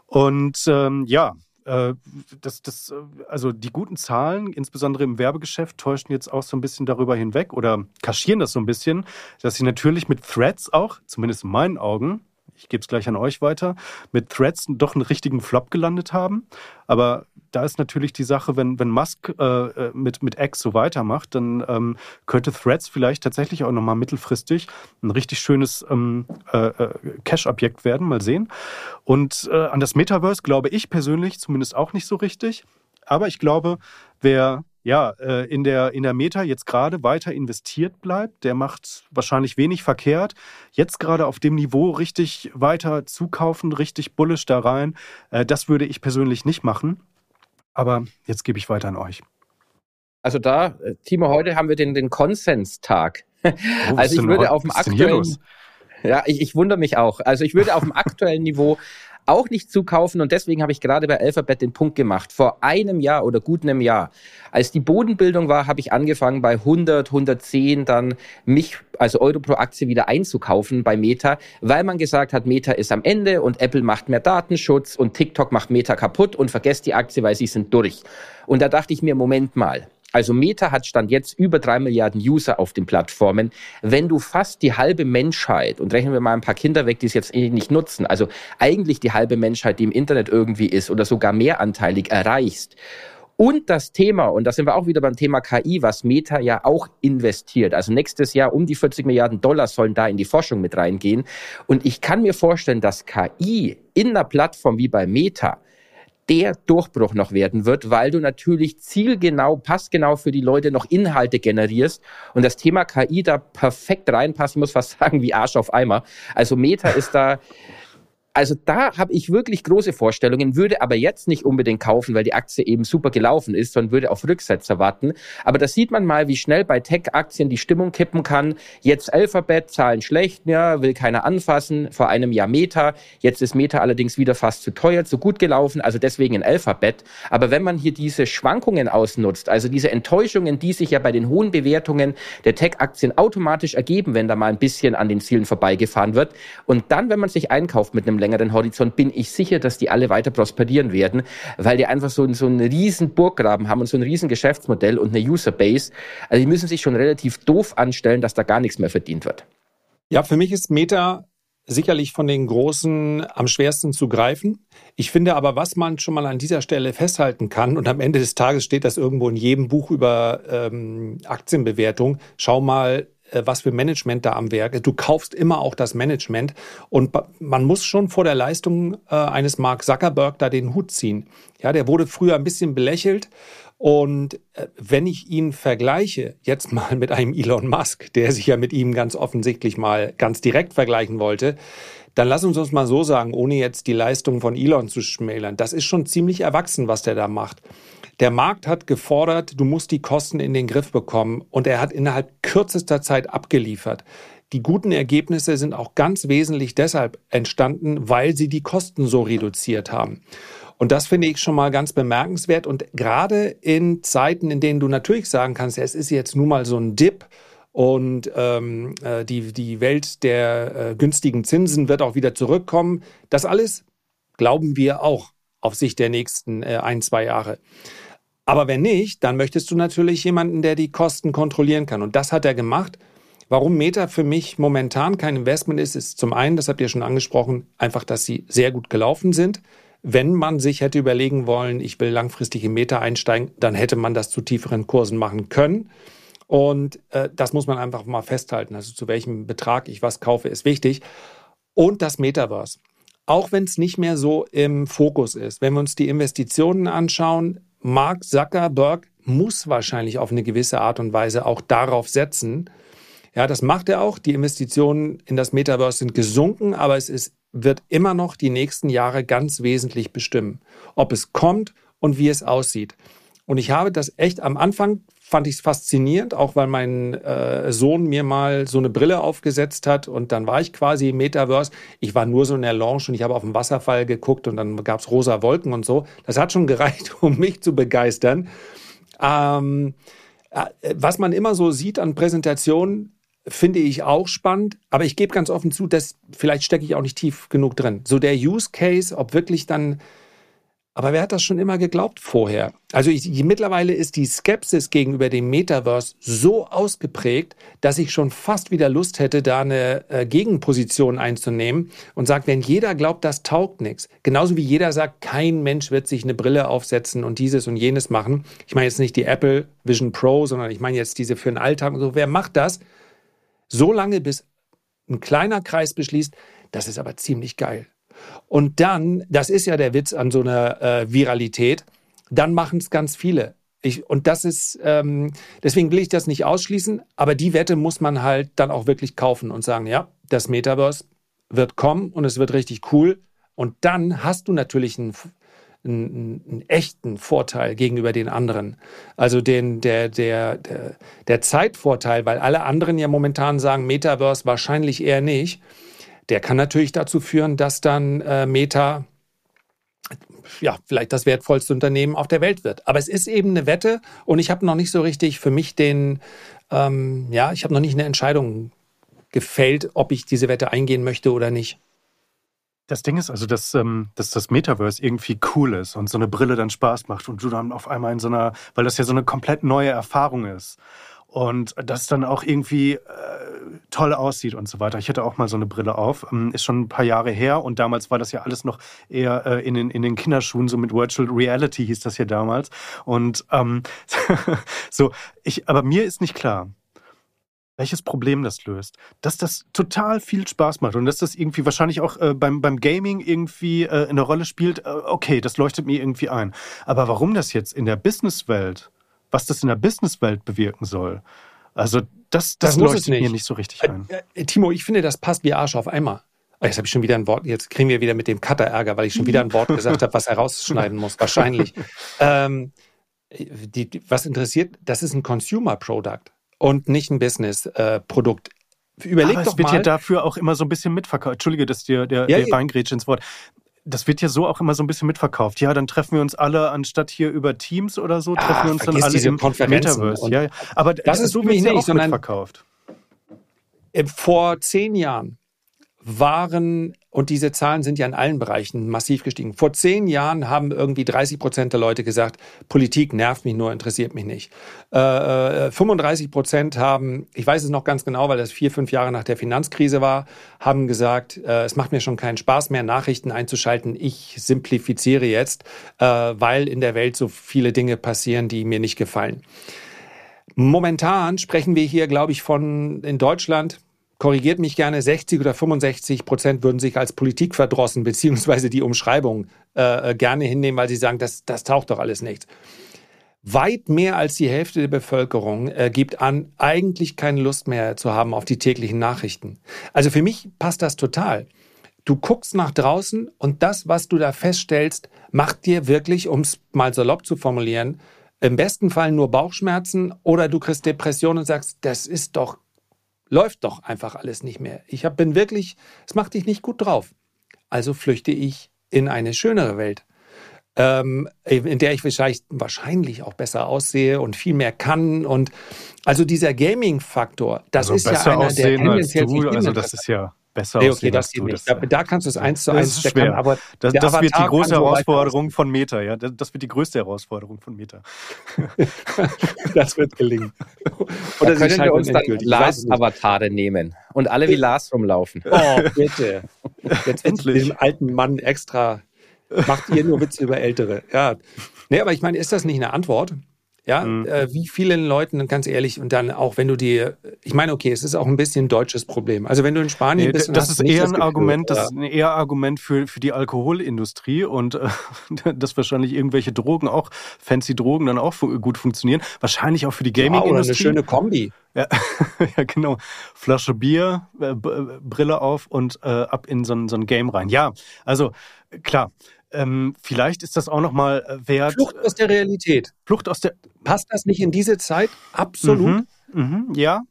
Und ähm, ja, äh, das, das, also die guten Zahlen, insbesondere im Werbegeschäft, täuschen jetzt auch so ein bisschen darüber hinweg oder kaschieren das so ein bisschen, dass sie natürlich mit Threads auch, zumindest in meinen Augen, ich gebe es gleich an euch weiter, mit Threads doch einen richtigen Flop gelandet haben. Aber da ist natürlich die Sache, wenn, wenn Musk äh, äh, mit, mit X so weitermacht, dann ähm, könnte Threads vielleicht tatsächlich auch nochmal mittelfristig ein richtig schönes ähm, äh, äh, Cash-Objekt werden. Mal sehen. Und äh, an das Metaverse glaube ich persönlich zumindest auch nicht so richtig. Aber ich glaube, wer ja, äh, in der, in der Meta jetzt gerade weiter investiert bleibt, der macht wahrscheinlich wenig verkehrt. Jetzt gerade auf dem Niveau richtig weiter zukaufen, richtig bullish da rein, äh, das würde ich persönlich nicht machen. Aber jetzt gebe ich weiter an euch. Also da, äh, Timo, heute haben wir den, den Konsenstag. Oh, also ich würde auf dem aktuellen... Ja, ich, ich wundere mich auch. Also ich würde auf dem aktuellen Niveau auch nicht zukaufen und deswegen habe ich gerade bei Alphabet den Punkt gemacht. Vor einem Jahr oder gut einem Jahr, als die Bodenbildung war, habe ich angefangen bei 100, 110 dann mich also Euro pro Aktie wieder einzukaufen bei Meta, weil man gesagt hat, Meta ist am Ende und Apple macht mehr Datenschutz und TikTok macht Meta kaputt und vergesst die Aktie, weil sie sind durch. Und da dachte ich mir, Moment mal, also Meta hat Stand jetzt über drei Milliarden User auf den Plattformen. Wenn du fast die halbe Menschheit, und rechnen wir mal ein paar Kinder weg, die es jetzt eh nicht nutzen, also eigentlich die halbe Menschheit, die im Internet irgendwie ist oder sogar mehranteilig erreichst, und das Thema, und da sind wir auch wieder beim Thema KI, was Meta ja auch investiert. Also nächstes Jahr um die 40 Milliarden Dollar sollen da in die Forschung mit reingehen. Und ich kann mir vorstellen, dass KI in einer Plattform wie bei Meta der Durchbruch noch werden wird, weil du natürlich zielgenau, passgenau für die Leute noch Inhalte generierst und das Thema KI da perfekt reinpasst. Ich muss fast sagen, wie Arsch auf Eimer. Also Meta ist da also da habe ich wirklich große Vorstellungen, würde aber jetzt nicht unbedingt kaufen, weil die Aktie eben super gelaufen ist, sondern würde auf Rücksetzer warten. Aber da sieht man mal, wie schnell bei Tech-Aktien die Stimmung kippen kann. Jetzt Alphabet, Zahlen schlecht, ja, will keiner anfassen. Vor einem Jahr Meta. Jetzt ist Meta allerdings wieder fast zu teuer, zu gut gelaufen, also deswegen ein Alphabet. Aber wenn man hier diese Schwankungen ausnutzt, also diese Enttäuschungen, die sich ja bei den hohen Bewertungen der Tech-Aktien automatisch ergeben, wenn da mal ein bisschen an den Zielen vorbeigefahren wird. Und dann, wenn man sich einkauft mit einem längeren Horizont bin ich sicher, dass die alle weiter prosperieren werden, weil die einfach so, so einen riesen Burggraben haben und so ein riesen Geschäftsmodell und eine Userbase. Also die müssen sich schon relativ doof anstellen, dass da gar nichts mehr verdient wird. Ja, für mich ist Meta sicherlich von den Großen am schwersten zu greifen. Ich finde aber, was man schon mal an dieser Stelle festhalten kann, und am Ende des Tages steht das irgendwo in jedem Buch über ähm, Aktienbewertung, schau mal was für Management da am Werk. Du kaufst immer auch das Management und man muss schon vor der Leistung äh, eines Mark Zuckerberg da den Hut ziehen. Ja, der wurde früher ein bisschen belächelt und äh, wenn ich ihn vergleiche, jetzt mal mit einem Elon Musk, der sich ja mit ihm ganz offensichtlich mal ganz direkt vergleichen wollte, dann lass uns uns mal so sagen, ohne jetzt die Leistung von Elon zu schmälern. Das ist schon ziemlich erwachsen, was der da macht. Der Markt hat gefordert, du musst die Kosten in den Griff bekommen und er hat innerhalb kürzester Zeit abgeliefert. Die guten Ergebnisse sind auch ganz wesentlich deshalb entstanden, weil sie die Kosten so reduziert haben. Und das finde ich schon mal ganz bemerkenswert. Und gerade in Zeiten, in denen du natürlich sagen kannst, es ist jetzt nun mal so ein Dip und ähm, äh, die, die Welt der äh, günstigen Zinsen wird auch wieder zurückkommen, das alles glauben wir auch auf Sicht der nächsten äh, ein, zwei Jahre. Aber wenn nicht, dann möchtest du natürlich jemanden, der die Kosten kontrollieren kann. Und das hat er gemacht. Warum Meta für mich momentan kein Investment ist, ist zum einen, das habt ihr schon angesprochen, einfach, dass sie sehr gut gelaufen sind. Wenn man sich hätte überlegen wollen, ich will langfristig in Meta einsteigen, dann hätte man das zu tieferen Kursen machen können. Und äh, das muss man einfach mal festhalten. Also zu welchem Betrag ich was kaufe, ist wichtig. Und das Metaverse. Auch wenn es nicht mehr so im Fokus ist. Wenn wir uns die Investitionen anschauen, Mark Zuckerberg muss wahrscheinlich auf eine gewisse Art und Weise auch darauf setzen. Ja, das macht er auch. Die Investitionen in das Metaverse sind gesunken, aber es ist, wird immer noch die nächsten Jahre ganz wesentlich bestimmen, ob es kommt und wie es aussieht. Und ich habe das echt am Anfang fand ich es faszinierend, auch weil mein äh, Sohn mir mal so eine Brille aufgesetzt hat und dann war ich quasi im Metaverse. Ich war nur so in der Lounge und ich habe auf den Wasserfall geguckt und dann gab es rosa Wolken und so. Das hat schon gereicht, um mich zu begeistern. Ähm, äh, was man immer so sieht an Präsentationen, finde ich auch spannend, aber ich gebe ganz offen zu, dass vielleicht stecke ich auch nicht tief genug drin. So der Use Case, ob wirklich dann aber wer hat das schon immer geglaubt vorher? Also ich, mittlerweile ist die Skepsis gegenüber dem Metaverse so ausgeprägt, dass ich schon fast wieder Lust hätte, da eine äh, Gegenposition einzunehmen und sagt, wenn jeder glaubt, das taugt nichts, genauso wie jeder sagt, kein Mensch wird sich eine Brille aufsetzen und dieses und jenes machen. Ich meine jetzt nicht die Apple Vision Pro, sondern ich meine jetzt diese für den Alltag. So, wer macht das? So lange, bis ein kleiner Kreis beschließt, das ist aber ziemlich geil. Und dann, das ist ja der Witz an so einer äh, Viralität, dann machen es ganz viele. Ich, und das ist, ähm, deswegen will ich das nicht ausschließen, aber die Wette muss man halt dann auch wirklich kaufen und sagen, ja, das Metaverse wird kommen und es wird richtig cool. Und dann hast du natürlich einen, einen, einen echten Vorteil gegenüber den anderen. Also den, der, der, der, der Zeitvorteil, weil alle anderen ja momentan sagen, Metaverse wahrscheinlich eher nicht der kann natürlich dazu führen, dass dann äh, Meta ja, vielleicht das wertvollste Unternehmen auf der Welt wird. Aber es ist eben eine Wette und ich habe noch nicht so richtig für mich den, ähm, ja, ich habe noch nicht eine Entscheidung gefällt, ob ich diese Wette eingehen möchte oder nicht. Das Ding ist also, dass, ähm, dass das Metaverse irgendwie cool ist und so eine Brille dann Spaß macht und du dann auf einmal in so einer, weil das ja so eine komplett neue Erfahrung ist und das dann auch irgendwie äh, toll aussieht und so weiter. Ich hatte auch mal so eine Brille auf, ähm, ist schon ein paar Jahre her und damals war das ja alles noch eher äh, in, den, in den Kinderschuhen, so mit Virtual Reality hieß das ja damals. Und ähm, so, ich, aber mir ist nicht klar, welches Problem das löst. Dass das total viel Spaß macht und dass das irgendwie wahrscheinlich auch äh, beim, beim Gaming irgendwie äh, eine Rolle spielt, äh, okay, das leuchtet mir irgendwie ein. Aber warum das jetzt in der Businesswelt, was das in der Businesswelt bewirken soll, also das, das, das leuchtet nicht. mir nicht so richtig ein. Äh, äh, Timo, ich finde, das passt wie Arsch auf einmal. Oh, jetzt habe ich schon wieder ein Wort, jetzt kriegen wir wieder mit dem Cutter Ärger, weil ich schon wieder ein Wort gesagt habe, was er rausschneiden muss, wahrscheinlich. ähm, die, die, was interessiert, das ist ein Consumer Product und nicht ein Business-Produkt. Äh, Überleg Aber doch es wird mal. ja dafür auch immer so ein bisschen mitverkauft. Entschuldige, dass dir der, ja, der Beingrätsche ins Wort. Das wird ja so auch immer so ein bisschen mitverkauft. Ja, dann treffen wir uns alle, anstatt hier über Teams oder so, treffen ah, wir uns dann alle im Metaverse. Ja, aber das ist so wird ja auch mitverkauft. Vor zehn Jahren waren und diese Zahlen sind ja in allen Bereichen massiv gestiegen. Vor zehn Jahren haben irgendwie 30 Prozent der Leute gesagt, Politik nervt mich nur, interessiert mich nicht. Äh, 35 äh, Prozent haben, ich weiß es noch ganz genau, weil das vier, fünf Jahre nach der Finanzkrise war, haben gesagt, äh, es macht mir schon keinen Spaß mehr, Nachrichten einzuschalten. Ich simplifiziere jetzt, äh, weil in der Welt so viele Dinge passieren, die mir nicht gefallen. Momentan sprechen wir hier, glaube ich, von in Deutschland korrigiert mich gerne, 60 oder 65 Prozent würden sich als Politik verdrossen, beziehungsweise die Umschreibung äh, äh, gerne hinnehmen, weil sie sagen, das, das taucht doch alles nichts. Weit mehr als die Hälfte der Bevölkerung äh, gibt an, eigentlich keine Lust mehr zu haben auf die täglichen Nachrichten. Also für mich passt das total. Du guckst nach draußen und das, was du da feststellst, macht dir wirklich, um es mal salopp zu formulieren, im besten Fall nur Bauchschmerzen oder du kriegst Depressionen und sagst, das ist doch läuft doch einfach alles nicht mehr. Ich hab, bin wirklich, es macht dich nicht gut drauf. Also flüchte ich in eine schönere Welt, ähm, in der ich wahrscheinlich, wahrscheinlich auch besser aussehe und viel mehr kann. Und also dieser Gaming-Faktor, das also ist ja einer, der tendenziell du, also das ist ja besser nee, okay, das geht nicht. Da, da, kannst du es eins zu eins stecken. Aber das, das wird die große Herausforderung von Meta. Ja, das wird die größte Herausforderung von Meta. das wird gelingen. Oder da können wir uns dann Lars-Avatare nehmen und alle wie Lars rumlaufen. Oh, bitte. Jetzt endlich. Dem alten Mann extra macht ihr nur Witze über Ältere. Ja. Nee, aber ich meine, ist das nicht eine Antwort? Ja, mhm. äh, wie vielen Leuten, ganz ehrlich, und dann auch, wenn du die, ich meine, okay, es ist auch ein bisschen ein deutsches Problem. Also wenn du in Spanien nee, bist, das ist eher ein Argument, das ist ein eher Argument für für die Alkoholindustrie und äh, dass wahrscheinlich irgendwelche Drogen auch fancy Drogen dann auch gut funktionieren. Wahrscheinlich auch für die Gaming-Industrie. Ja, eine schöne Kombi. Ja, ja, genau. Flasche Bier, äh, Brille auf und äh, ab in so ein, so ein Game rein. Ja, also klar ähm, vielleicht ist das auch nochmal äh, wert. Flucht aus der Realität. Flucht aus der. Passt das nicht in diese Zeit? Absolut. Mhm, mhm, ja,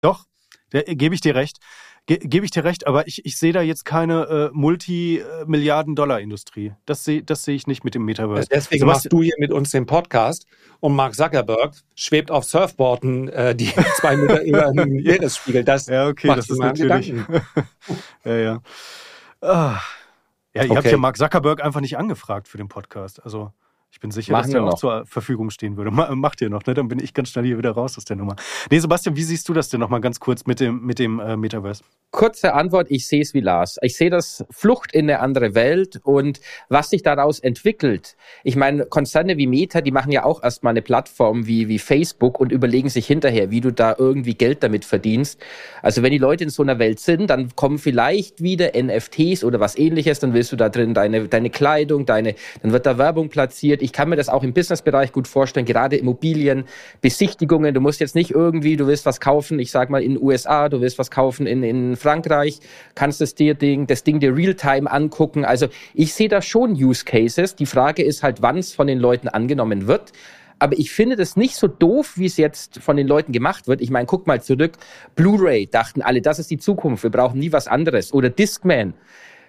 doch, gebe ich dir recht. Ge gebe ich dir recht, aber ich, ich sehe da jetzt keine äh, Multi-Milliarden-Dollar-Industrie. Das sehe das seh ich nicht mit dem Metaverse. Deswegen Sebastian machst du hier mit uns den Podcast und Mark Zuckerberg schwebt auf Surfboarden äh, die zwei Meter über dem Meeresspiegel. Das ja, okay, das ist natürlich. ja, ja. Ah. Ja, ihr okay. habt ja Mark Zuckerberg einfach nicht angefragt für den Podcast. Also bin sicher, Machen dass der auch zur Verfügung stehen würde. Macht ihr noch, ne? Dann bin ich ganz schnell hier wieder raus aus der Nummer. Nee, Sebastian, wie siehst du das denn nochmal ganz kurz mit dem, mit dem äh, Metaverse? Kurze Antwort, ich sehe es wie Lars. Ich sehe das Flucht in eine andere Welt und was sich daraus entwickelt. Ich meine, Konzerne wie Meta, die machen ja auch erstmal eine Plattform wie, wie Facebook und überlegen sich hinterher, wie du da irgendwie Geld damit verdienst. Also wenn die Leute in so einer Welt sind, dann kommen vielleicht wieder NFTs oder was ähnliches, dann willst du da drin deine, deine Kleidung, deine, dann wird da Werbung platziert ich kann mir das auch im Businessbereich gut vorstellen, gerade Immobilien, Besichtigungen. Du musst jetzt nicht irgendwie, du willst was kaufen, ich sag mal in den USA, du willst was kaufen in, in Frankreich, kannst das dir Ding, das Ding dir Realtime angucken. Also ich sehe da schon Use Cases. Die Frage ist halt, wann es von den Leuten angenommen wird. Aber ich finde das nicht so doof, wie es jetzt von den Leuten gemacht wird. Ich meine, guck mal zurück. Blu-ray dachten alle, das ist die Zukunft. Wir brauchen nie was anderes. Oder Discman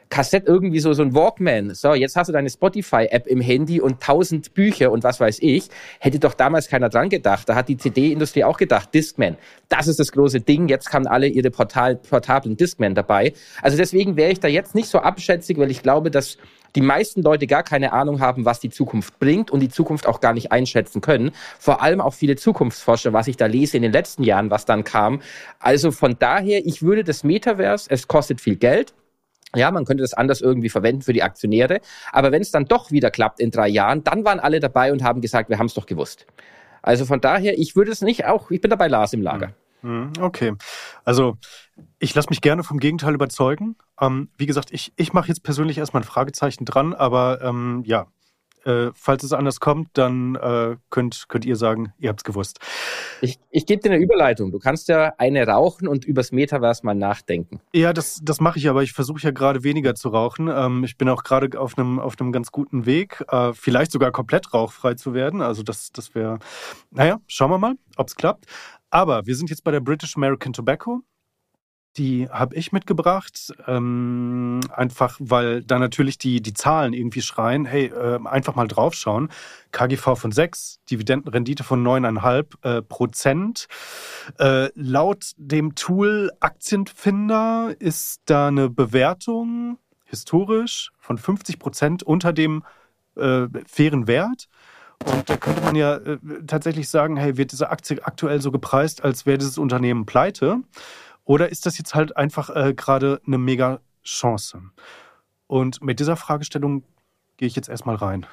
Kassett irgendwie so, so ein Walkman. So, jetzt hast du deine Spotify-App im Handy und tausend Bücher und was weiß ich. Hätte doch damals keiner dran gedacht. Da hat die CD-Industrie auch gedacht, Discman. Das ist das große Ding. Jetzt haben alle ihre Portal, portablen Discman dabei. Also deswegen wäre ich da jetzt nicht so abschätzig, weil ich glaube, dass die meisten Leute gar keine Ahnung haben, was die Zukunft bringt und die Zukunft auch gar nicht einschätzen können. Vor allem auch viele Zukunftsforscher, was ich da lese in den letzten Jahren, was dann kam. Also von daher, ich würde das Metaverse, es kostet viel Geld, ja, man könnte das anders irgendwie verwenden für die Aktionäre. Aber wenn es dann doch wieder klappt in drei Jahren, dann waren alle dabei und haben gesagt, wir haben es doch gewusst. Also von daher, ich würde es nicht auch, ich bin dabei Lars im Lager. Hm, hm, okay. Also ich lasse mich gerne vom Gegenteil überzeugen. Ähm, wie gesagt, ich, ich mache jetzt persönlich erstmal ein Fragezeichen dran, aber ähm, ja, äh, falls es anders kommt, dann äh, könnt, könnt ihr sagen, ihr habt es gewusst. Ich, ich gebe dir eine Überleitung. Du kannst ja eine rauchen und übers Metaverse mal nachdenken. Ja, das, das mache ich, aber ich versuche ja gerade weniger zu rauchen. Ähm, ich bin auch gerade auf einem auf ganz guten Weg, äh, vielleicht sogar komplett rauchfrei zu werden. Also das, das wäre, naja, schauen wir mal, ob es klappt. Aber wir sind jetzt bei der British American Tobacco. Die habe ich mitgebracht, ähm, einfach weil da natürlich die, die Zahlen irgendwie schreien, hey, äh, einfach mal draufschauen. KGV von 6, Dividendenrendite von 9,5 äh, Prozent. Äh, laut dem Tool Aktienfinder ist da eine Bewertung historisch von 50 Prozent unter dem äh, fairen Wert. Und da könnte man ja äh, tatsächlich sagen, hey, wird diese Aktie aktuell so gepreist, als wäre dieses Unternehmen pleite? Oder ist das jetzt halt einfach äh, gerade eine mega Chance? Und mit dieser Fragestellung gehe ich jetzt erstmal rein.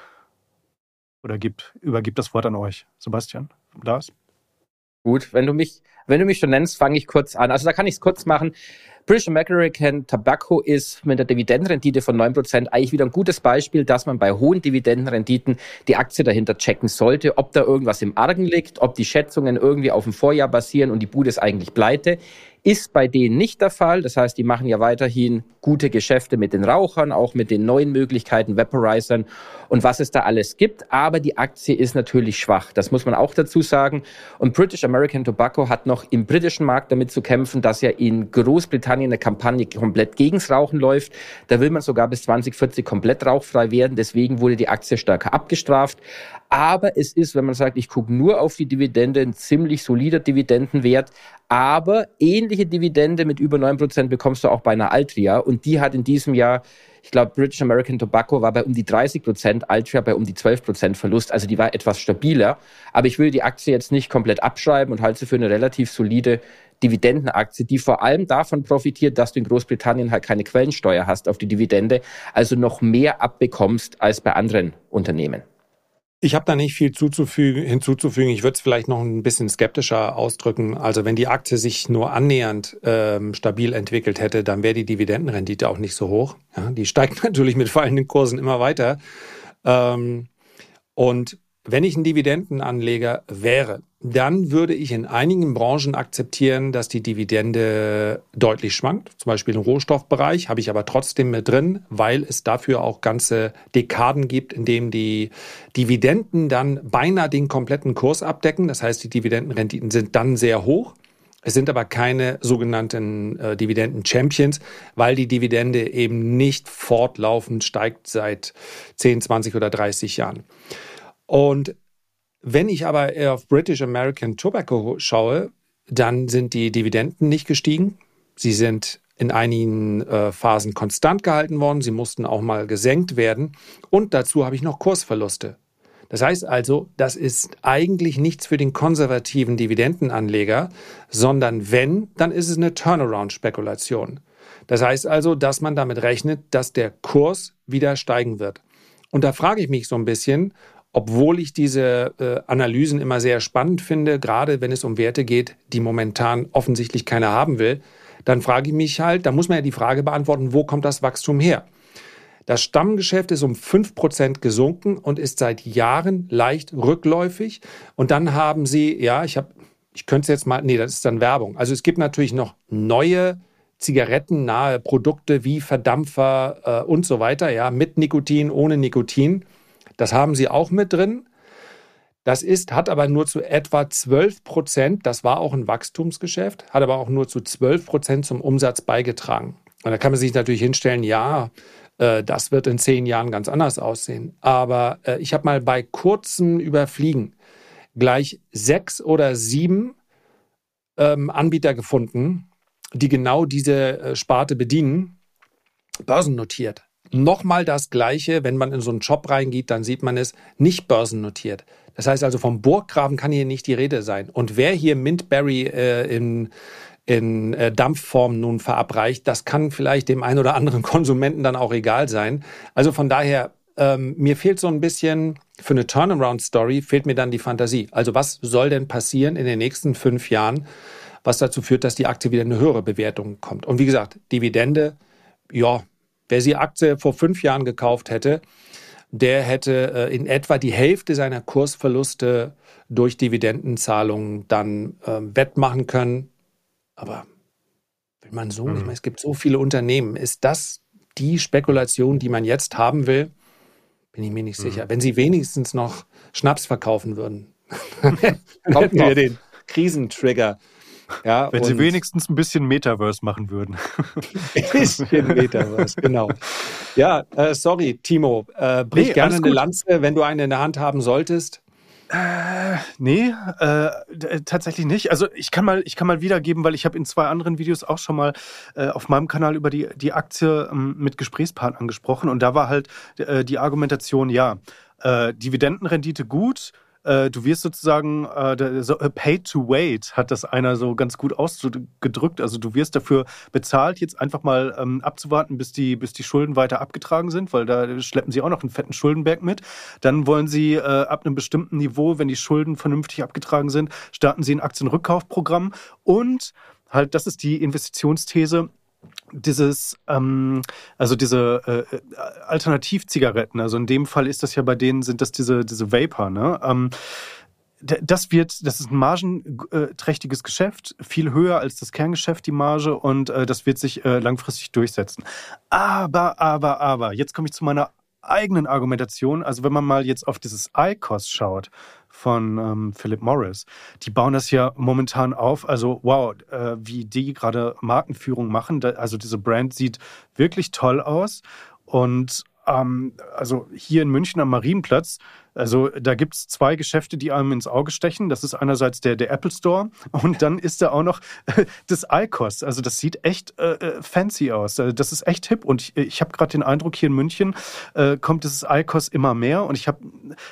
Oder gibt, übergib das Wort an euch. Sebastian, Lars? Gut, wenn du mich, wenn du mich schon nennst, fange ich kurz an. Also da kann ich es kurz machen. British American Tobacco ist mit der Dividendenrendite von 9% eigentlich wieder ein gutes Beispiel, dass man bei hohen Dividendenrenditen die Aktie dahinter checken sollte, ob da irgendwas im Argen liegt, ob die Schätzungen irgendwie auf dem Vorjahr basieren und die Bude ist eigentlich pleite. Ist bei denen nicht der Fall. Das heißt, die machen ja weiterhin gute Geschäfte mit den Rauchern, auch mit den neuen Möglichkeiten, Vaporizern und was es da alles gibt. Aber die Aktie ist natürlich schwach. Das muss man auch dazu sagen. Und British American Tobacco hat noch im britischen Markt damit zu kämpfen, dass ja in Großbritannien eine Kampagne komplett gegens Rauchen läuft. Da will man sogar bis 2040 komplett rauchfrei werden. Deswegen wurde die Aktie stärker abgestraft. Aber es ist, wenn man sagt, ich gucke nur auf die Dividende, ein ziemlich solider Dividendenwert. Aber ähnliche Dividende mit über 9% bekommst du auch bei einer Altria. Und die hat in diesem Jahr, ich glaube, British American Tobacco war bei um die 30%, Altria bei um die 12% Verlust. Also die war etwas stabiler. Aber ich will die Aktie jetzt nicht komplett abschreiben und halte sie für eine relativ solide Dividendenaktie, die vor allem davon profitiert, dass du in Großbritannien halt keine Quellensteuer hast auf die Dividende, also noch mehr abbekommst als bei anderen Unternehmen. Ich habe da nicht viel hinzuzufügen. Ich würde es vielleicht noch ein bisschen skeptischer ausdrücken. Also wenn die Aktie sich nur annähernd ähm, stabil entwickelt hätte, dann wäre die Dividendenrendite auch nicht so hoch. Ja, die steigt natürlich mit fallenden Kursen immer weiter. Ähm, und wenn ich ein Dividendenanleger wäre, dann würde ich in einigen Branchen akzeptieren, dass die Dividende deutlich schwankt. Zum Beispiel im Rohstoffbereich habe ich aber trotzdem mit drin, weil es dafür auch ganze Dekaden gibt, in denen die Dividenden dann beinahe den kompletten Kurs abdecken. Das heißt, die Dividendenrenditen sind dann sehr hoch. Es sind aber keine sogenannten äh, Dividenden-Champions, weil die Dividende eben nicht fortlaufend steigt seit 10, 20 oder 30 Jahren. Und wenn ich aber auf British American Tobacco schaue, dann sind die Dividenden nicht gestiegen. Sie sind in einigen äh, Phasen konstant gehalten worden. Sie mussten auch mal gesenkt werden. Und dazu habe ich noch Kursverluste. Das heißt also, das ist eigentlich nichts für den konservativen Dividendenanleger, sondern wenn, dann ist es eine Turnaround-Spekulation. Das heißt also, dass man damit rechnet, dass der Kurs wieder steigen wird. Und da frage ich mich so ein bisschen, obwohl ich diese äh, Analysen immer sehr spannend finde, gerade wenn es um Werte geht, die momentan offensichtlich keiner haben will, dann frage ich mich halt, da muss man ja die Frage beantworten, wo kommt das Wachstum her? Das Stammgeschäft ist um 5% gesunken und ist seit Jahren leicht rückläufig. Und dann haben sie, ja, ich habe, ich könnte es jetzt mal, nee, das ist dann Werbung. Also es gibt natürlich noch neue zigarettennahe Produkte wie Verdampfer äh, und so weiter, ja, mit Nikotin, ohne Nikotin. Das haben sie auch mit drin. Das ist, hat aber nur zu etwa 12 Prozent, das war auch ein Wachstumsgeschäft, hat aber auch nur zu 12 Prozent zum Umsatz beigetragen. Und da kann man sich natürlich hinstellen, ja, äh, das wird in zehn Jahren ganz anders aussehen. Aber äh, ich habe mal bei kurzem Überfliegen gleich sechs oder sieben ähm, Anbieter gefunden, die genau diese äh, Sparte bedienen, börsennotiert. Nochmal das Gleiche, wenn man in so einen Job reingeht, dann sieht man es nicht börsennotiert. Das heißt also, vom Burggraben kann hier nicht die Rede sein. Und wer hier Mintberry äh, in, in äh, Dampfform nun verabreicht, das kann vielleicht dem einen oder anderen Konsumenten dann auch egal sein. Also von daher, ähm, mir fehlt so ein bisschen für eine Turnaround-Story, fehlt mir dann die Fantasie. Also was soll denn passieren in den nächsten fünf Jahren, was dazu führt, dass die Aktie wieder eine höhere Bewertung kommt? Und wie gesagt, Dividende, ja, wer sie Aktie vor fünf Jahren gekauft hätte, der hätte äh, in etwa die Hälfte seiner Kursverluste durch Dividendenzahlungen dann äh, wettmachen können. Aber will man so, mhm. ich meine, es gibt so viele Unternehmen. Ist das die Spekulation, die man jetzt haben will? Bin ich mir nicht mhm. sicher. Wenn sie wenigstens noch Schnaps verkaufen würden, kommt wir den Krisentrigger. Ja, Wenn sie wenigstens ein bisschen Metaverse machen würden. ein bisschen Metaverse, genau. Ja, äh, sorry, Timo. Äh, brich nee, gerne eine Lanze, wenn du eine in der Hand haben solltest. Äh, nee, äh, tatsächlich nicht. Also ich kann mal, ich kann mal wiedergeben, weil ich habe in zwei anderen Videos auch schon mal äh, auf meinem Kanal über die, die Aktie ähm, mit Gesprächspartnern gesprochen und da war halt äh, die Argumentation, ja, äh, Dividendenrendite gut, du wirst sozusagen äh, so, äh, pay to wait, hat das einer so ganz gut ausgedrückt. Also du wirst dafür bezahlt, jetzt einfach mal ähm, abzuwarten, bis die, bis die Schulden weiter abgetragen sind, weil da schleppen sie auch noch einen fetten Schuldenberg mit. Dann wollen sie äh, ab einem bestimmten Niveau, wenn die Schulden vernünftig abgetragen sind, starten sie ein Aktienrückkaufprogramm und halt, das ist die Investitionsthese, dieses, ähm, also diese äh, äh, Alternativzigaretten, also in dem Fall ist das ja bei denen, sind das diese, diese Vapor, ne? Ähm, das wird, das ist ein margenträchtiges Geschäft, viel höher als das Kerngeschäft, die Marge, und äh, das wird sich äh, langfristig durchsetzen. Aber, aber, aber, jetzt komme ich zu meiner eigenen Argumentation. Also wenn man mal jetzt auf dieses ICOS schaut, von ähm, Philip Morris. Die bauen das ja momentan auf. Also wow, äh, wie die gerade Markenführung machen. Da, also diese Brand sieht wirklich toll aus. Und ähm, also hier in München am Marienplatz also da gibt es zwei Geschäfte, die einem ins Auge stechen. Das ist einerseits der, der Apple Store und dann ist da auch noch äh, das ICOS. Also das sieht echt äh, äh fancy aus. Also das ist echt hip und ich, ich habe gerade den Eindruck, hier in München äh, kommt dieses ICOS immer mehr und ich habe,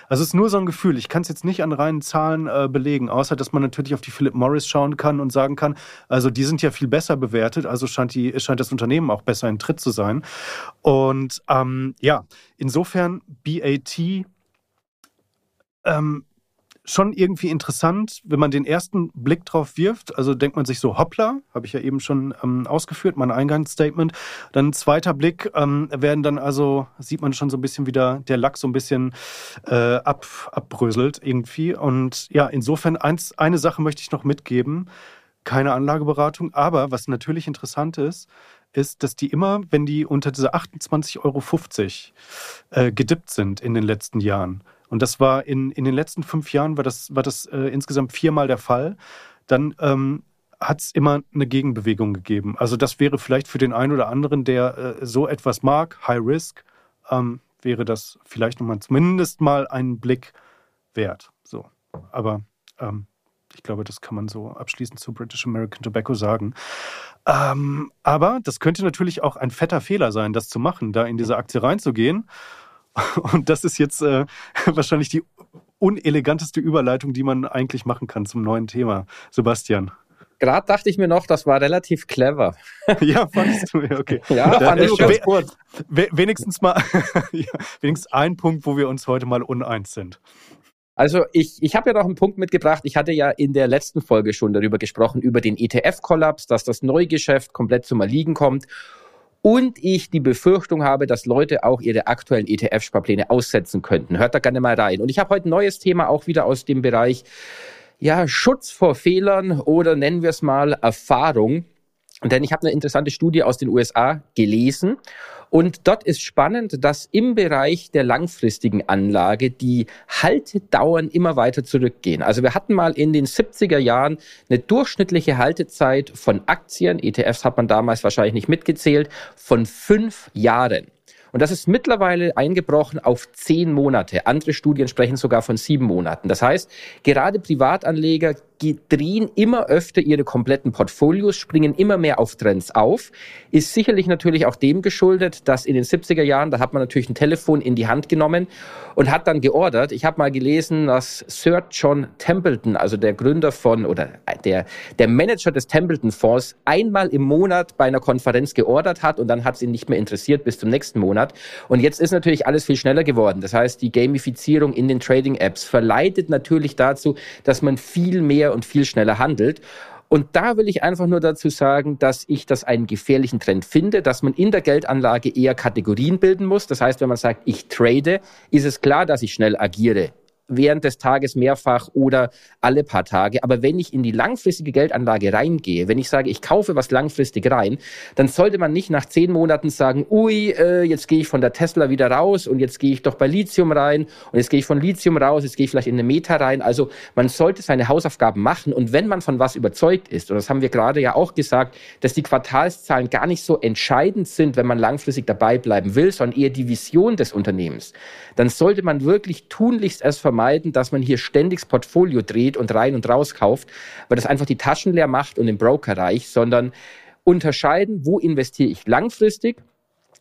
also es ist nur so ein Gefühl. Ich kann es jetzt nicht an reinen Zahlen äh, belegen, außer dass man natürlich auf die Philip Morris schauen kann und sagen kann, also die sind ja viel besser bewertet, also scheint, die, scheint das Unternehmen auch besser in Tritt zu sein. Und ähm, ja, insofern BAT ähm, schon irgendwie interessant, wenn man den ersten Blick drauf wirft. Also denkt man sich so, hoppla, habe ich ja eben schon ähm, ausgeführt, mein Eingangsstatement. Dann zweiter Blick ähm, werden dann also, sieht man schon so ein bisschen wieder der Lack so ein bisschen äh, ab, abbröselt irgendwie. Und ja, insofern eins, eine Sache möchte ich noch mitgeben. Keine Anlageberatung, aber was natürlich interessant ist, ist, dass die immer, wenn die unter diese 28,50 Euro äh, gedippt sind in den letzten Jahren, und das war in, in den letzten fünf Jahren war das, war das äh, insgesamt viermal der Fall. Dann ähm, hat es immer eine Gegenbewegung gegeben. Also das wäre vielleicht für den einen oder anderen, der äh, so etwas mag, High Risk, ähm, wäre das vielleicht nochmal zumindest mal einen Blick wert. So, aber ähm, ich glaube, das kann man so abschließend zu British American Tobacco sagen. Ähm, aber das könnte natürlich auch ein fetter Fehler sein, das zu machen, da in diese Aktie reinzugehen Und das ist jetzt äh, wahrscheinlich die uneleganteste Überleitung, die man eigentlich machen kann zum neuen Thema. Sebastian. Gerade dachte ich mir noch, das war relativ clever. ja, fandest du, okay. Ja, fand ich ganz gut. Wenigstens mal, ja, wenigstens ein Punkt, wo wir uns heute mal uneins sind. Also ich, ich habe ja noch einen Punkt mitgebracht. Ich hatte ja in der letzten Folge schon darüber gesprochen, über den ETF-Kollaps, dass das Neugeschäft komplett zum Erliegen kommt und ich die Befürchtung habe, dass Leute auch ihre aktuellen ETF-Sparpläne aussetzen könnten. Hört da gerne mal rein. Und ich habe heute ein neues Thema auch wieder aus dem Bereich ja, Schutz vor Fehlern oder nennen wir es mal Erfahrung. Denn ich habe eine interessante Studie aus den USA gelesen und dort ist spannend, dass im Bereich der langfristigen Anlage die Haltedauern immer weiter zurückgehen. Also wir hatten mal in den 70er Jahren eine durchschnittliche Haltezeit von Aktien, ETFs hat man damals wahrscheinlich nicht mitgezählt, von fünf Jahren. Und das ist mittlerweile eingebrochen auf zehn Monate. Andere Studien sprechen sogar von sieben Monaten. Das heißt, gerade Privatanleger drehen immer öfter ihre kompletten Portfolios, springen immer mehr auf Trends auf. Ist sicherlich natürlich auch dem geschuldet, dass in den 70er Jahren, da hat man natürlich ein Telefon in die Hand genommen und hat dann geordert. Ich habe mal gelesen, dass Sir John Templeton, also der Gründer von oder der, der Manager des Templeton Fonds, einmal im Monat bei einer Konferenz geordert hat und dann hat es ihn nicht mehr interessiert bis zum nächsten Monat. Und jetzt ist natürlich alles viel schneller geworden. Das heißt, die Gamifizierung in den Trading-Apps verleitet natürlich dazu, dass man viel mehr und viel schneller handelt. Und da will ich einfach nur dazu sagen, dass ich das einen gefährlichen Trend finde, dass man in der Geldanlage eher Kategorien bilden muss. Das heißt, wenn man sagt, ich trade, ist es klar, dass ich schnell agiere während des Tages mehrfach oder alle paar Tage. Aber wenn ich in die langfristige Geldanlage reingehe, wenn ich sage, ich kaufe was langfristig rein, dann sollte man nicht nach zehn Monaten sagen, ui, äh, jetzt gehe ich von der Tesla wieder raus und jetzt gehe ich doch bei Lithium rein und jetzt gehe ich von Lithium raus, jetzt gehe ich vielleicht in eine Meta rein. Also man sollte seine Hausaufgaben machen und wenn man von was überzeugt ist, und das haben wir gerade ja auch gesagt, dass die Quartalszahlen gar nicht so entscheidend sind, wenn man langfristig dabei bleiben will, sondern eher die Vision des Unternehmens, dann sollte man wirklich tunlichst erst vermeiden, vermeiden, dass man hier ständig das Portfolio dreht und rein und raus kauft, weil das einfach die Taschen leer macht und den Broker reich, sondern unterscheiden, wo investiere ich langfristig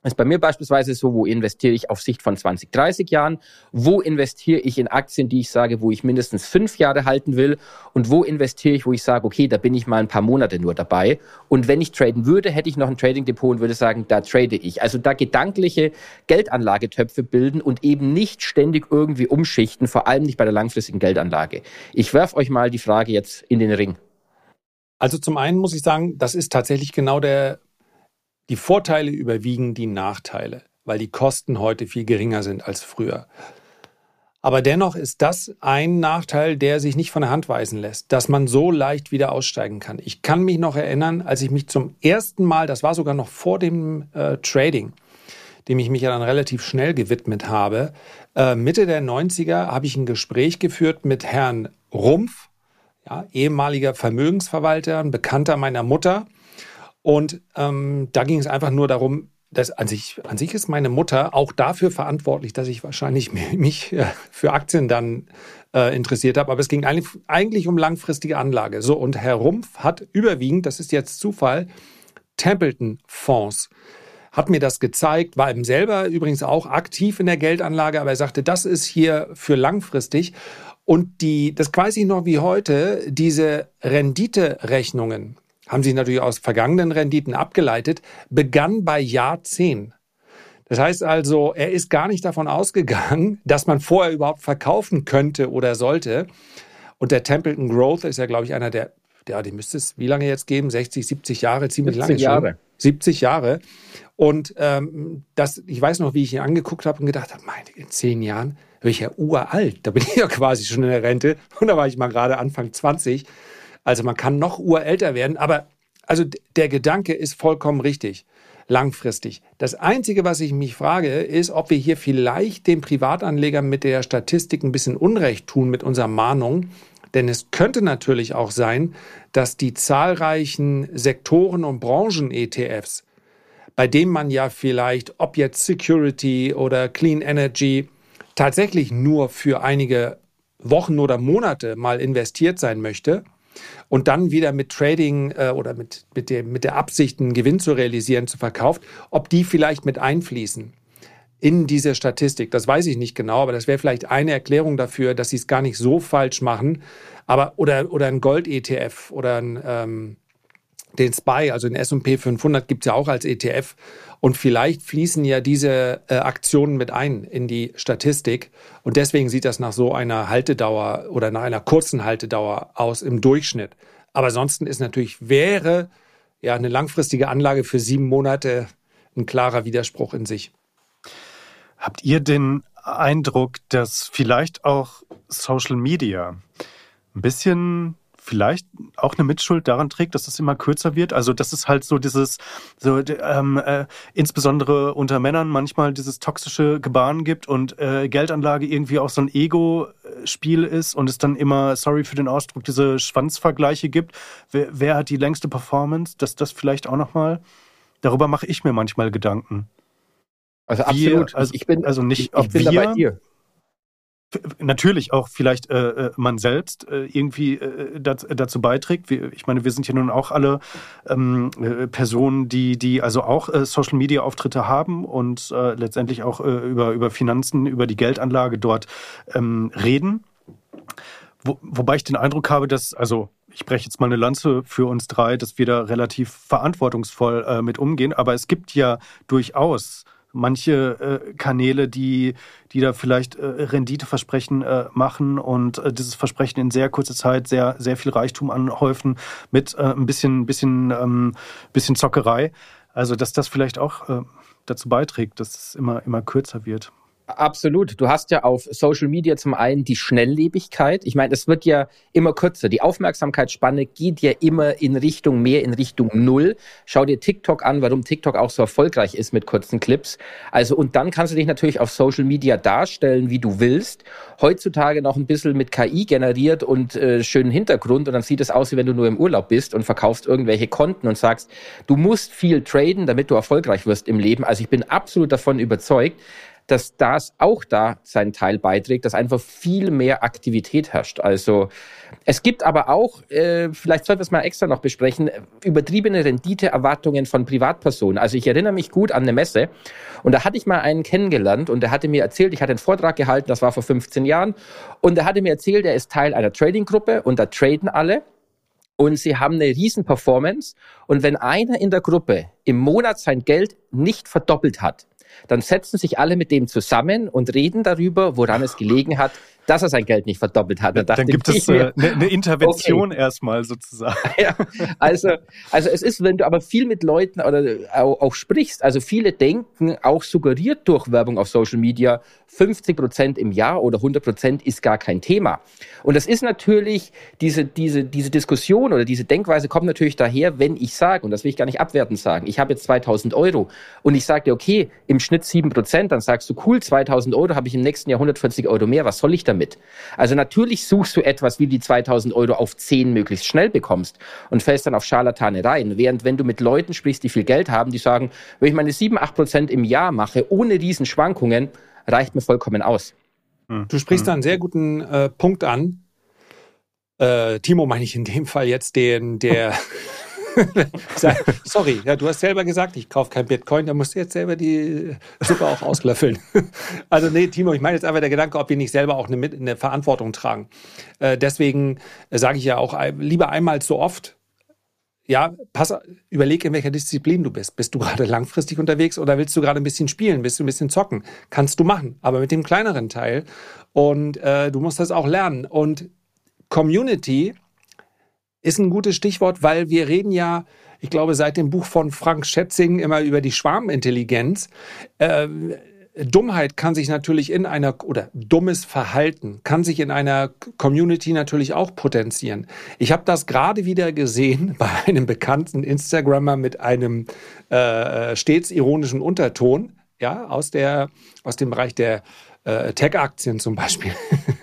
ist bei mir beispielsweise so, wo investiere ich auf Sicht von 20, 30 Jahren, wo investiere ich in Aktien, die ich sage, wo ich mindestens fünf Jahre halten will und wo investiere ich, wo ich sage, okay, da bin ich mal ein paar Monate nur dabei. Und wenn ich traden würde, hätte ich noch ein Trading Depot und würde sagen, da trade ich. Also da gedankliche Geldanlagetöpfe bilden und eben nicht ständig irgendwie umschichten, vor allem nicht bei der langfristigen Geldanlage. Ich werfe euch mal die Frage jetzt in den Ring. Also zum einen muss ich sagen, das ist tatsächlich genau der die Vorteile überwiegen die Nachteile, weil die Kosten heute viel geringer sind als früher. Aber dennoch ist das ein Nachteil, der sich nicht von der Hand weisen lässt, dass man so leicht wieder aussteigen kann. Ich kann mich noch erinnern, als ich mich zum ersten Mal, das war sogar noch vor dem äh, Trading, dem ich mich ja dann relativ schnell gewidmet habe, äh, Mitte der 90er habe ich ein Gespräch geführt mit Herrn Rumpf, ja, ehemaliger Vermögensverwalter, ein Bekannter meiner Mutter, und ähm, da ging es einfach nur darum, dass an sich, an sich ist meine Mutter auch dafür verantwortlich, dass ich wahrscheinlich mich äh, für Aktien dann äh, interessiert habe. Aber es ging eigentlich, eigentlich um langfristige Anlage. So, und Herr Rumpf hat überwiegend, das ist jetzt Zufall, Templeton-Fonds hat mir das gezeigt, war ihm selber übrigens auch aktiv in der Geldanlage, aber er sagte, das ist hier für langfristig. Und die, das weiß ich noch wie heute, diese Renditerechnungen, haben sich natürlich aus vergangenen Renditen abgeleitet, begann bei Jahr 10. Das heißt also, er ist gar nicht davon ausgegangen, dass man vorher überhaupt verkaufen könnte oder sollte. Und der Templeton Growth ist ja, glaube ich, einer der, ja, die müsste es wie lange jetzt geben? 60, 70 Jahre, ziemlich lange Jahre. schon. 70 Jahre. Und ähm, das, ich weiß noch, wie ich ihn angeguckt habe und gedacht habe, meine, in zehn Jahren bin ich ja uralt. Da bin ich ja quasi schon in der Rente. Und da war ich mal gerade Anfang 20. Also man kann noch urälter werden, aber also der Gedanke ist vollkommen richtig, langfristig. Das Einzige, was ich mich frage, ist, ob wir hier vielleicht den Privatanlegern mit der Statistik ein bisschen Unrecht tun mit unserer Mahnung. Denn es könnte natürlich auch sein, dass die zahlreichen Sektoren- und Branchen-ETFs, bei denen man ja vielleicht, ob jetzt Security oder Clean Energy, tatsächlich nur für einige Wochen oder Monate mal investiert sein möchte, und dann wieder mit Trading äh, oder mit, mit, der, mit der Absicht, einen Gewinn zu realisieren, zu verkauft, ob die vielleicht mit einfließen in diese Statistik. Das weiß ich nicht genau, aber das wäre vielleicht eine Erklärung dafür, dass sie es gar nicht so falsch machen. Aber oder, oder ein Gold-ETF oder ein, ähm, den SPY, also den S&P 500 gibt es ja auch als ETF. Und vielleicht fließen ja diese äh, Aktionen mit ein in die Statistik. Und deswegen sieht das nach so einer Haltedauer oder nach einer kurzen Haltedauer aus im Durchschnitt. Aber ansonsten ist natürlich, wäre ja eine langfristige Anlage für sieben Monate ein klarer Widerspruch in sich. Habt ihr den Eindruck, dass vielleicht auch Social Media ein bisschen vielleicht auch eine Mitschuld daran trägt, dass es immer kürzer wird. Also das ist halt so dieses, so ähm, äh, insbesondere unter Männern manchmal dieses toxische Gebaren gibt und äh, Geldanlage irgendwie auch so ein Ego-Spiel ist und es dann immer, sorry für den Ausdruck, diese Schwanzvergleiche gibt. Wer, wer hat die längste Performance? Dass das vielleicht auch nochmal, darüber mache ich mir manchmal Gedanken. Also absolut. Wir, also, ich bin, also nicht, ich, ich bin wir, da bei dir natürlich auch vielleicht äh, äh, man selbst äh, irgendwie äh, dazu, dazu beiträgt. Wir, ich meine, wir sind ja nun auch alle ähm, äh, Personen, die, die also auch äh, Social Media Auftritte haben und äh, letztendlich auch äh, über, über Finanzen, über die Geldanlage dort ähm, reden. Wo, wobei ich den Eindruck habe, dass, also ich breche jetzt mal eine Lanze für uns drei, dass wir da relativ verantwortungsvoll äh, mit umgehen. Aber es gibt ja durchaus manche äh, Kanäle, die, die da vielleicht äh, Renditeversprechen äh, machen und äh, dieses Versprechen in sehr kurzer Zeit sehr, sehr viel Reichtum anhäufen mit äh, ein bisschen, bisschen, ähm, bisschen Zockerei. Also, dass das vielleicht auch äh, dazu beiträgt, dass es immer, immer kürzer wird. Absolut. Du hast ja auf Social Media zum einen die Schnelllebigkeit. Ich meine, es wird ja immer kürzer. Die Aufmerksamkeitsspanne geht ja immer in Richtung mehr, in Richtung Null. Schau dir TikTok an, warum TikTok auch so erfolgreich ist mit kurzen Clips. Also, und dann kannst du dich natürlich auf Social Media darstellen, wie du willst. Heutzutage noch ein bisschen mit KI generiert und äh, schönen Hintergrund. Und dann sieht es aus, wie wenn du nur im Urlaub bist und verkaufst irgendwelche Konten und sagst, du musst viel traden, damit du erfolgreich wirst im Leben. Also ich bin absolut davon überzeugt, dass das auch da seinen Teil beiträgt, dass einfach viel mehr Aktivität herrscht. Also es gibt aber auch, äh, vielleicht sollten wir es mal extra noch besprechen, übertriebene Renditeerwartungen von Privatpersonen. Also ich erinnere mich gut an eine Messe und da hatte ich mal einen kennengelernt und der hatte mir erzählt, ich hatte einen Vortrag gehalten, das war vor 15 Jahren, und der hatte mir erzählt, er ist Teil einer Trading-Gruppe und da traden alle und sie haben eine riesen Performance. Und wenn einer in der Gruppe im Monat sein Geld nicht verdoppelt hat, dann setzen sich alle mit dem zusammen und reden darüber, woran es gelegen hat, dass er sein Geld nicht verdoppelt hat. Dann, dann gibt es äh, eine, eine Intervention okay. erstmal sozusagen. Ja, also, also es ist, wenn du aber viel mit Leuten oder auch, auch sprichst, also viele denken, auch suggeriert durch Werbung auf Social Media, 50 Prozent im Jahr oder 100 Prozent ist gar kein Thema. Und das ist natürlich, diese, diese, diese Diskussion oder diese Denkweise kommt natürlich daher, wenn ich sage, und das will ich gar nicht abwertend sagen, ich habe jetzt 2000 Euro und ich sage dir, okay, im Schnitt 7 Prozent, dann sagst du, cool, 2000 Euro habe ich im nächsten Jahr 140 Euro mehr, was soll ich damit? Also natürlich suchst du etwas, wie die 2000 Euro auf 10 möglichst schnell bekommst und fällst dann auf Scharlatane rein. Während wenn du mit Leuten sprichst, die viel Geld haben, die sagen, wenn ich meine 7, 8 Prozent im Jahr mache, ohne diesen Schwankungen, reicht mir vollkommen aus. Hm. Du sprichst hm. da einen sehr guten äh, Punkt an. Äh, Timo meine ich in dem Fall jetzt den, der Sorry, ja, du hast selber gesagt, ich kaufe kein Bitcoin, da musst du jetzt selber die Suppe auch auslöffeln. also nee, Timo, ich meine jetzt einfach der Gedanke, ob wir nicht selber auch eine, eine Verantwortung tragen. Äh, deswegen sage ich ja auch lieber einmal zu oft, ja, pass, überleg, in welcher Disziplin du bist. Bist du gerade langfristig unterwegs oder willst du gerade ein bisschen spielen? Willst du ein bisschen zocken? Kannst du machen, aber mit dem kleineren Teil. Und äh, du musst das auch lernen. Und Community ist ein gutes Stichwort, weil wir reden ja, ich glaube, seit dem Buch von Frank Schätzing immer über die Schwarmintelligenz. Äh, Dummheit kann sich natürlich in einer, oder dummes Verhalten kann sich in einer Community natürlich auch potenzieren. Ich habe das gerade wieder gesehen bei einem bekannten Instagrammer mit einem äh, stets ironischen Unterton, ja, aus, der, aus dem Bereich der äh, Tech-Aktien zum Beispiel.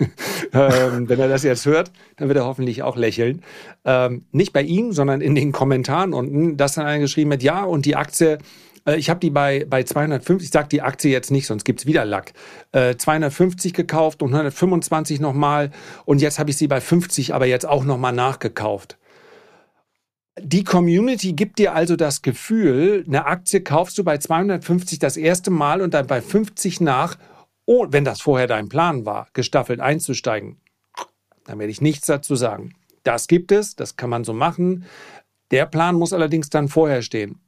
ähm, wenn er das jetzt hört, dann wird er hoffentlich auch lächeln. Ähm, nicht bei ihm, sondern in den Kommentaren unten, dass dann einer geschrieben hat, ja, und die Aktie, äh, ich habe die bei, bei 250, ich sage die Aktie jetzt nicht, sonst gibt's wieder Lack, äh, 250 gekauft und 125 nochmal und jetzt habe ich sie bei 50 aber jetzt auch nochmal nachgekauft. Die Community gibt dir also das Gefühl, eine Aktie kaufst du bei 250 das erste Mal und dann bei 50 nach oh, wenn das vorher dein Plan war, gestaffelt einzusteigen, dann werde ich nichts dazu sagen. Das gibt es, das kann man so machen. Der Plan muss allerdings dann vorher stehen.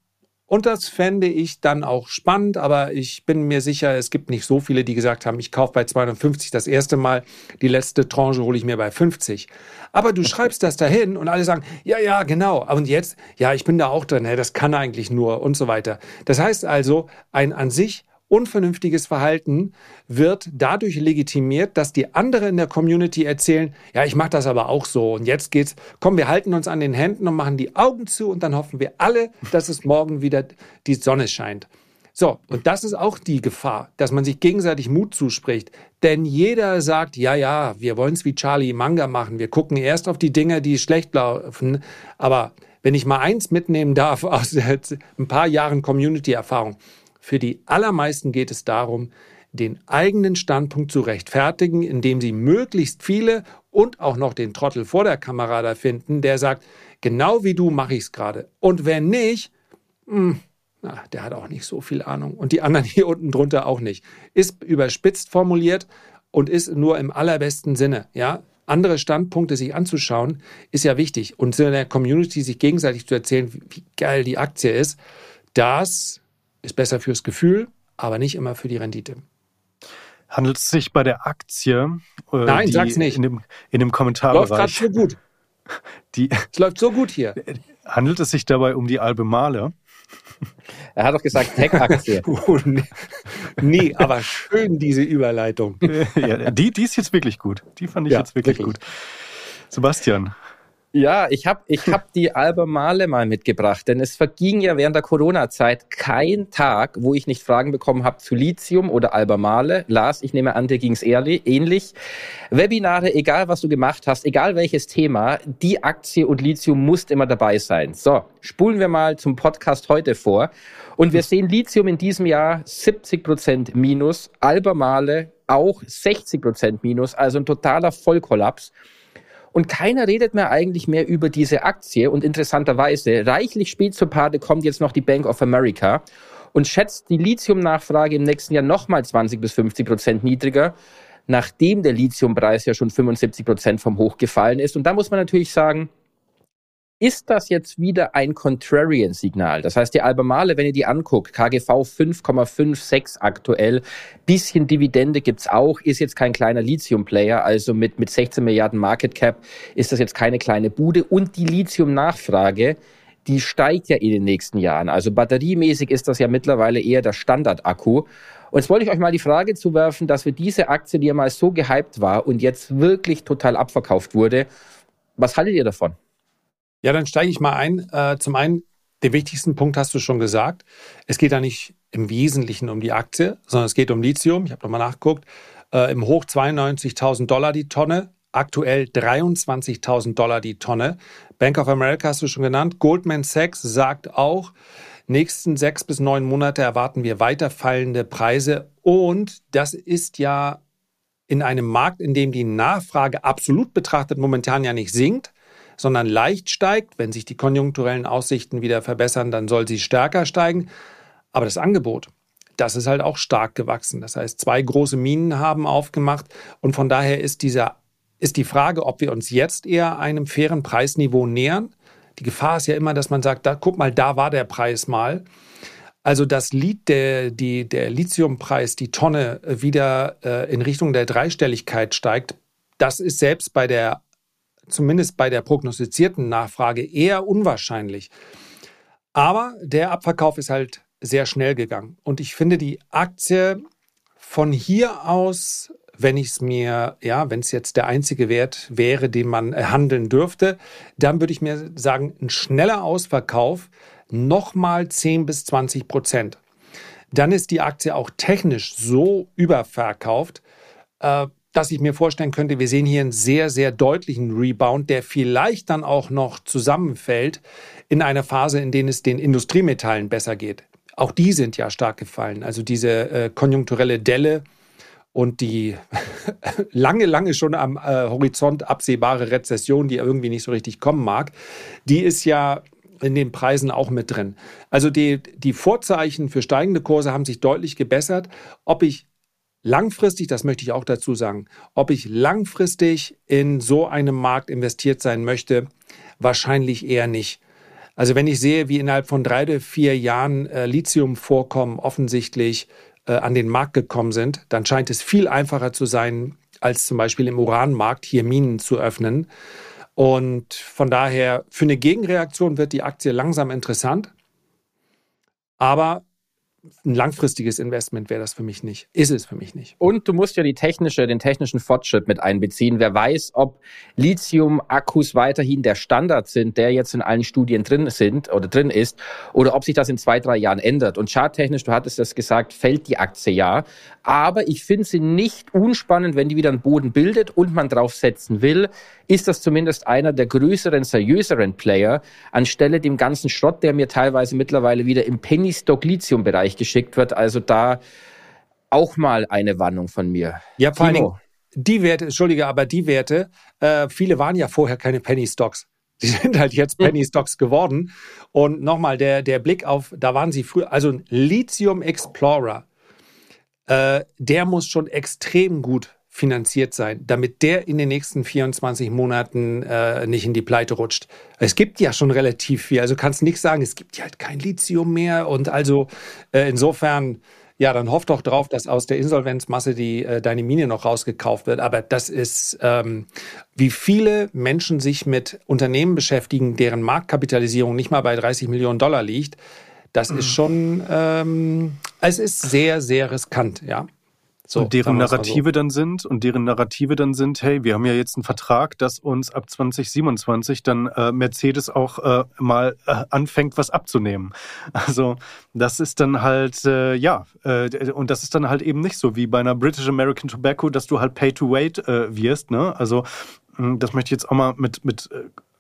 Und das fände ich dann auch spannend, aber ich bin mir sicher, es gibt nicht so viele, die gesagt haben, ich kaufe bei 250 das erste Mal, die letzte Tranche hole ich mir bei 50. Aber du schreibst das dahin und alle sagen, ja, ja, genau. Und jetzt, ja, ich bin da auch drin, das kann eigentlich nur und so weiter. Das heißt also, ein an sich unvernünftiges Verhalten wird dadurch legitimiert, dass die anderen in der Community erzählen, ja, ich mache das aber auch so und jetzt geht's, komm, wir halten uns an den Händen und machen die Augen zu und dann hoffen wir alle, dass es morgen wieder die Sonne scheint. So, und das ist auch die Gefahr, dass man sich gegenseitig Mut zuspricht. Denn jeder sagt, ja, ja, wir wollen es wie Charlie Manga machen. Wir gucken erst auf die Dinge, die schlecht laufen. Aber wenn ich mal eins mitnehmen darf aus ein paar Jahren Community-Erfahrung, für die allermeisten geht es darum, den eigenen Standpunkt zu rechtfertigen, indem sie möglichst viele und auch noch den Trottel vor der Kamera da finden, der sagt, genau wie du mache ich es gerade. Und wenn nicht, mh, hm, na, der hat auch nicht so viel Ahnung. Und die anderen hier unten drunter auch nicht. Ist überspitzt formuliert und ist nur im allerbesten Sinne. Ja, andere Standpunkte sich anzuschauen, ist ja wichtig. Und in der Community sich gegenseitig zu erzählen, wie geil die Aktie ist, das ist besser fürs Gefühl, aber nicht immer für die Rendite. Handelt es sich bei der Aktie? Äh, Nein, sag's nicht. In dem, in dem Kommentarbereich. Läuft gerade so gut. Die, es läuft so gut hier. Handelt es sich dabei um die Albemarle? Er hat doch gesagt Tech-Aktie. oh, nee. nee, aber schön diese Überleitung. ja, die, die ist jetzt wirklich gut. Die fand ich ja, jetzt wirklich, wirklich, gut. Sebastian, ja, ich habe ich hab die Albemarle mal mitgebracht, denn es verging ja während der Corona-Zeit kein Tag, wo ich nicht Fragen bekommen habe zu Lithium oder Albemarle. Lars, ich nehme an, dir ging es ähnlich. Webinare, egal was du gemacht hast, egal welches Thema, die Aktie und Lithium muss immer dabei sein. So, spulen wir mal zum Podcast heute vor. Und wir sehen Lithium in diesem Jahr 70 Prozent minus, Albemarle auch 60 Prozent minus, also ein totaler Vollkollaps. Und keiner redet mehr eigentlich mehr über diese Aktie. Und interessanterweise, reichlich spät zur Party kommt jetzt noch die Bank of America und schätzt die Lithiumnachfrage im nächsten Jahr nochmal 20 bis 50 Prozent niedriger, nachdem der Lithiumpreis ja schon 75 Prozent vom Hoch gefallen ist. Und da muss man natürlich sagen, ist das jetzt wieder ein Contrarian-Signal? Das heißt, die Albemarle, wenn ihr die anguckt, KGV 5,56 aktuell, bisschen Dividende gibt's auch, ist jetzt kein kleiner Lithium-Player, also mit, mit 16 Milliarden Market Cap ist das jetzt keine kleine Bude. Und die Lithium-Nachfrage, die steigt ja in den nächsten Jahren. Also batteriemäßig ist das ja mittlerweile eher der Standardakku. Und jetzt wollte ich euch mal die Frage zuwerfen, dass wir diese Aktie, die ja mal so gehypt war und jetzt wirklich total abverkauft wurde, was haltet ihr davon? Ja, dann steige ich mal ein. Äh, zum einen, den wichtigsten Punkt hast du schon gesagt. Es geht da nicht im Wesentlichen um die Aktie, sondern es geht um Lithium. Ich habe nochmal nachgeguckt. Äh, Im Hoch 92.000 Dollar die Tonne, aktuell 23.000 Dollar die Tonne. Bank of America hast du schon genannt. Goldman Sachs sagt auch, nächsten sechs bis neun Monate erwarten wir weiter fallende Preise. Und das ist ja in einem Markt, in dem die Nachfrage absolut betrachtet momentan ja nicht sinkt, sondern leicht steigt. Wenn sich die konjunkturellen Aussichten wieder verbessern, dann soll sie stärker steigen. Aber das Angebot, das ist halt auch stark gewachsen. Das heißt, zwei große Minen haben aufgemacht und von daher ist dieser ist die Frage, ob wir uns jetzt eher einem fairen Preisniveau nähern. Die Gefahr ist ja immer, dass man sagt, da, guck mal, da war der Preis mal. Also das Lied, der, die, der Lithiumpreis, die Tonne wieder äh, in Richtung der Dreistelligkeit steigt, das ist selbst bei der zumindest bei der prognostizierten Nachfrage eher unwahrscheinlich. Aber der Abverkauf ist halt sehr schnell gegangen. Und ich finde die Aktie von hier aus, wenn ich es mir, ja, wenn es jetzt der einzige Wert wäre, den man handeln dürfte, dann würde ich mir sagen, ein schneller Ausverkauf nochmal 10 bis 20 Prozent. Dann ist die Aktie auch technisch so überverkauft, äh, dass ich mir vorstellen könnte, wir sehen hier einen sehr, sehr deutlichen Rebound, der vielleicht dann auch noch zusammenfällt in einer Phase, in der es den Industriemetallen besser geht. Auch die sind ja stark gefallen. Also diese äh, konjunkturelle Delle und die lange, lange schon am äh, Horizont absehbare Rezession, die irgendwie nicht so richtig kommen mag, die ist ja in den Preisen auch mit drin. Also die, die Vorzeichen für steigende Kurse haben sich deutlich gebessert. Ob ich Langfristig, das möchte ich auch dazu sagen, ob ich langfristig in so einem Markt investiert sein möchte, wahrscheinlich eher nicht. Also wenn ich sehe, wie innerhalb von drei oder vier Jahren äh, Lithiumvorkommen offensichtlich äh, an den Markt gekommen sind, dann scheint es viel einfacher zu sein, als zum Beispiel im Uranmarkt hier Minen zu öffnen. Und von daher, für eine Gegenreaktion wird die Aktie langsam interessant. Aber ein langfristiges Investment wäre das für mich nicht. Ist es für mich nicht. Und du musst ja die technische, den technischen Fortschritt mit einbeziehen. Wer weiß, ob Lithium-Akkus weiterhin der Standard sind, der jetzt in allen Studien drin sind oder drin ist, oder ob sich das in zwei, drei Jahren ändert. Und charttechnisch, du hattest das gesagt, fällt die Aktie ja. Aber ich finde sie nicht unspannend, wenn die wieder einen Boden bildet und man draufsetzen will, ist das zumindest einer der größeren, seriöseren Player, anstelle dem ganzen Schrott, der mir teilweise mittlerweile wieder im Penny-Stock-Lithium-Bereich geschickt wird. Also da auch mal eine Warnung von mir. Ja, vor allem die Werte, entschuldige, aber die Werte, äh, viele waren ja vorher keine Penny Stocks. Die sind halt jetzt Penny Stocks geworden. Und nochmal, der, der Blick auf, da waren sie früher, also ein Lithium Explorer, äh, der muss schon extrem gut finanziert sein, damit der in den nächsten 24 Monaten äh, nicht in die Pleite rutscht. Es gibt ja schon relativ viel, also kannst nicht sagen, es gibt ja halt kein Lithium mehr und also äh, insofern ja, dann hoff doch drauf, dass aus der Insolvenzmasse die äh, deine Mine noch rausgekauft wird. Aber das ist, ähm, wie viele Menschen sich mit Unternehmen beschäftigen, deren Marktkapitalisierung nicht mal bei 30 Millionen Dollar liegt. Das ist schon, ähm, es ist sehr, sehr riskant, ja. So, und deren Narrative so. dann sind und deren Narrative dann sind, hey, wir haben ja jetzt einen Vertrag, dass uns ab 2027 dann äh, Mercedes auch äh, mal äh, anfängt, was abzunehmen. Also das ist dann halt, äh, ja, äh, und das ist dann halt eben nicht so wie bei einer British American Tobacco, dass du halt Pay to Wait äh, wirst. Ne? Also hm, das möchte ich jetzt auch mal mit, mit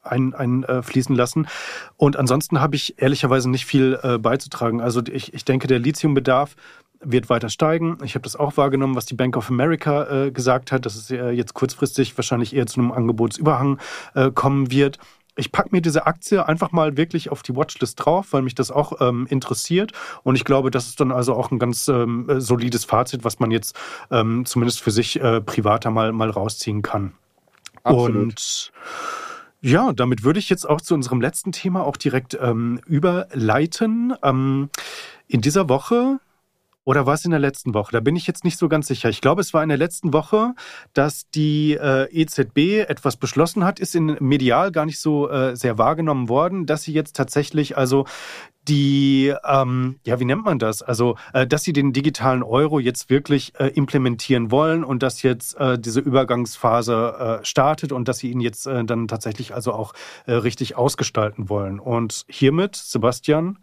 einfließen ein, äh, lassen. Und ansonsten habe ich ehrlicherweise nicht viel äh, beizutragen. Also ich, ich denke, der Lithiumbedarf wird weiter steigen. Ich habe das auch wahrgenommen, was die Bank of America äh, gesagt hat, dass es äh, jetzt kurzfristig wahrscheinlich eher zu einem Angebotsüberhang äh, kommen wird. Ich packe mir diese Aktie einfach mal wirklich auf die Watchlist drauf, weil mich das auch ähm, interessiert. Und ich glaube, das ist dann also auch ein ganz ähm, solides Fazit, was man jetzt ähm, zumindest für sich äh, privater mal, mal rausziehen kann. Absolut. Und ja, damit würde ich jetzt auch zu unserem letzten Thema auch direkt ähm, überleiten. Ähm, in dieser Woche oder war es in der letzten Woche? Da bin ich jetzt nicht so ganz sicher. Ich glaube, es war in der letzten Woche, dass die äh, EZB etwas beschlossen hat, ist in medial gar nicht so äh, sehr wahrgenommen worden, dass sie jetzt tatsächlich also die, ähm, ja, wie nennt man das? Also, äh, dass sie den digitalen Euro jetzt wirklich äh, implementieren wollen und dass jetzt äh, diese Übergangsphase äh, startet und dass sie ihn jetzt äh, dann tatsächlich also auch äh, richtig ausgestalten wollen. Und hiermit, Sebastian,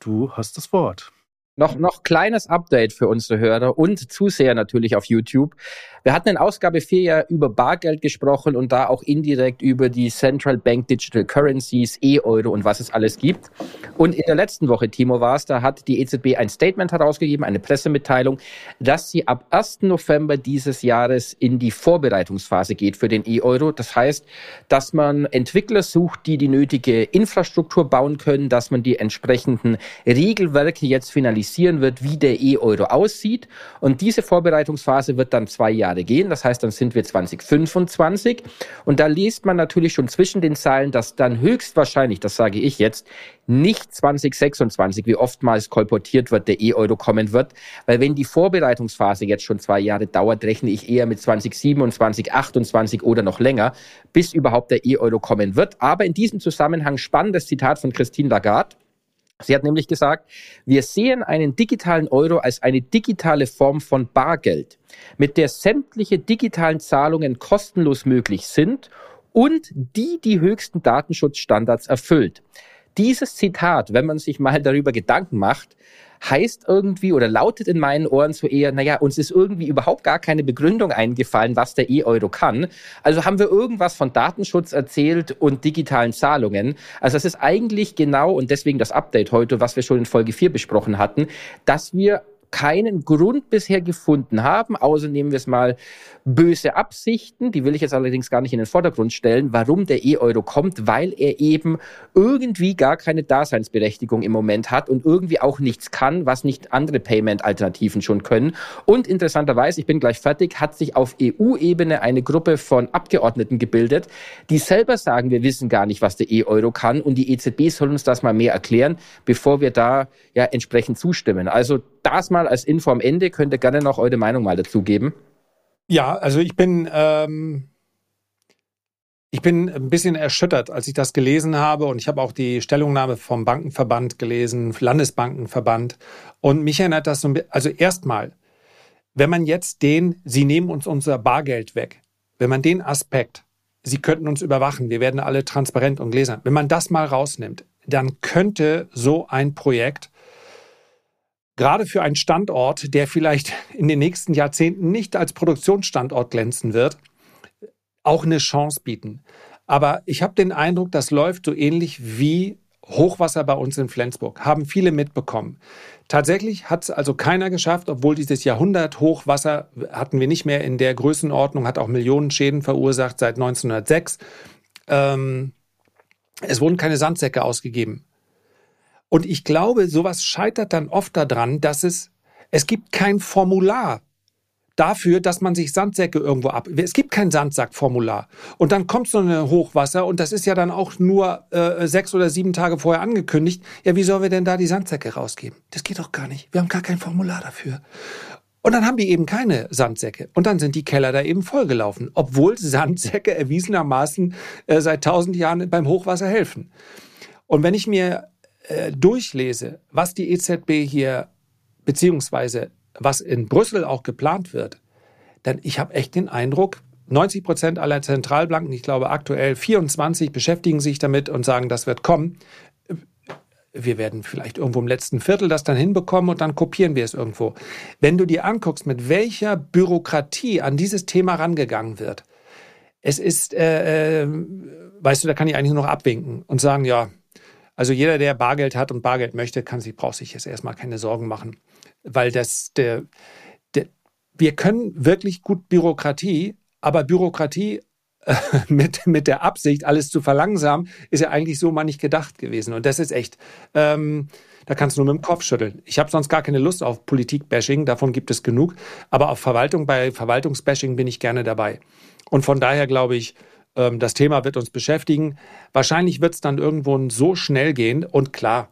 du hast das Wort. Noch, noch kleines Update für unsere Hörer und Zuseher natürlich auf YouTube. Wir hatten in Ausgabe 4 ja über Bargeld gesprochen und da auch indirekt über die Central Bank Digital Currencies, E-Euro und was es alles gibt. Und in der letzten Woche, Timo war es, da hat die EZB ein Statement herausgegeben, eine Pressemitteilung, dass sie ab 1. November dieses Jahres in die Vorbereitungsphase geht für den E-Euro. Das heißt, dass man Entwickler sucht, die die nötige Infrastruktur bauen können, dass man die entsprechenden Regelwerke jetzt finalisiert analysieren wird, wie der E-Euro aussieht. Und diese Vorbereitungsphase wird dann zwei Jahre gehen. Das heißt, dann sind wir 2025. Und da liest man natürlich schon zwischen den Zeilen, dass dann höchstwahrscheinlich, das sage ich jetzt, nicht 2026, wie oftmals kolportiert wird, der E-Euro kommen wird. Weil wenn die Vorbereitungsphase jetzt schon zwei Jahre dauert, rechne ich eher mit 2027, 28 oder noch länger, bis überhaupt der E-Euro kommen wird. Aber in diesem Zusammenhang spannendes Zitat von Christine Lagarde. Sie hat nämlich gesagt, wir sehen einen digitalen Euro als eine digitale Form von Bargeld, mit der sämtliche digitalen Zahlungen kostenlos möglich sind und die die höchsten Datenschutzstandards erfüllt. Dieses Zitat, wenn man sich mal darüber Gedanken macht, heißt irgendwie oder lautet in meinen Ohren so eher, naja, uns ist irgendwie überhaupt gar keine Begründung eingefallen, was der E-Euro kann. Also haben wir irgendwas von Datenschutz erzählt und digitalen Zahlungen. Also es ist eigentlich genau, und deswegen das Update heute, was wir schon in Folge 4 besprochen hatten, dass wir keinen Grund bisher gefunden haben, außer nehmen wir es mal böse Absichten, die will ich jetzt allerdings gar nicht in den Vordergrund stellen, warum der E-Euro kommt, weil er eben irgendwie gar keine Daseinsberechtigung im Moment hat und irgendwie auch nichts kann, was nicht andere Payment-Alternativen schon können. Und interessanterweise, ich bin gleich fertig, hat sich auf EU-Ebene eine Gruppe von Abgeordneten gebildet, die selber sagen, wir wissen gar nicht, was der E-Euro kann und die EZB soll uns das mal mehr erklären, bevor wir da ja entsprechend zustimmen. Also das mal als Info am Ende, könnt ihr gerne noch eure Meinung mal dazu geben. Ja, also ich bin, ähm, Ich bin ein bisschen erschüttert, als ich das gelesen habe. Und ich habe auch die Stellungnahme vom Bankenverband gelesen, Landesbankenverband. Und mich erinnert das so ein bisschen, also erstmal, wenn man jetzt den, sie nehmen uns unser Bargeld weg, wenn man den Aspekt, sie könnten uns überwachen, wir werden alle transparent und gläsern, wenn man das mal rausnimmt, dann könnte so ein Projekt gerade für einen Standort, der vielleicht in den nächsten Jahrzehnten nicht als Produktionsstandort glänzen wird, auch eine Chance bieten. Aber ich habe den Eindruck, das läuft so ähnlich wie Hochwasser bei uns in Flensburg. Haben viele mitbekommen. Tatsächlich hat es also keiner geschafft, obwohl dieses Jahrhundert Hochwasser hatten wir nicht mehr in der Größenordnung, hat auch Millionen Schäden verursacht seit 1906. Ähm, es wurden keine Sandsäcke ausgegeben. Und ich glaube, sowas scheitert dann oft daran, dass es, es gibt kein Formular dafür, dass man sich Sandsäcke irgendwo ab. Es gibt kein Sandsackformular. Und dann kommt so eine Hochwasser und das ist ja dann auch nur äh, sechs oder sieben Tage vorher angekündigt. Ja, wie sollen wir denn da die Sandsäcke rausgeben? Das geht doch gar nicht. Wir haben gar kein Formular dafür. Und dann haben die eben keine Sandsäcke. Und dann sind die Keller da eben vollgelaufen, obwohl Sandsäcke erwiesenermaßen äh, seit tausend Jahren beim Hochwasser helfen. Und wenn ich mir äh, durchlese, was die EZB hier beziehungsweise was in Brüssel auch geplant wird, dann ich habe echt den Eindruck, 90 Prozent aller Zentralbanken, ich glaube aktuell 24, beschäftigen sich damit und sagen, das wird kommen. Wir werden vielleicht irgendwo im letzten Viertel das dann hinbekommen und dann kopieren wir es irgendwo. Wenn du dir anguckst, mit welcher Bürokratie an dieses Thema rangegangen wird, es ist, äh, äh, weißt du, da kann ich eigentlich nur noch abwinken und sagen, ja, also jeder, der Bargeld hat und Bargeld möchte, kann sich, braucht sich jetzt erstmal keine Sorgen machen weil das der, der wir können wirklich gut Bürokratie, aber Bürokratie äh, mit, mit der Absicht, alles zu verlangsamen, ist ja eigentlich so mal nicht gedacht gewesen. Und das ist echt, ähm, da kannst du nur mit dem Kopf schütteln. Ich habe sonst gar keine Lust auf Politik-Bashing, davon gibt es genug. Aber auf Verwaltung, bei Verwaltungsbashing bin ich gerne dabei. Und von daher glaube ich, ähm, das Thema wird uns beschäftigen. Wahrscheinlich wird es dann irgendwo so schnell gehen. Und klar,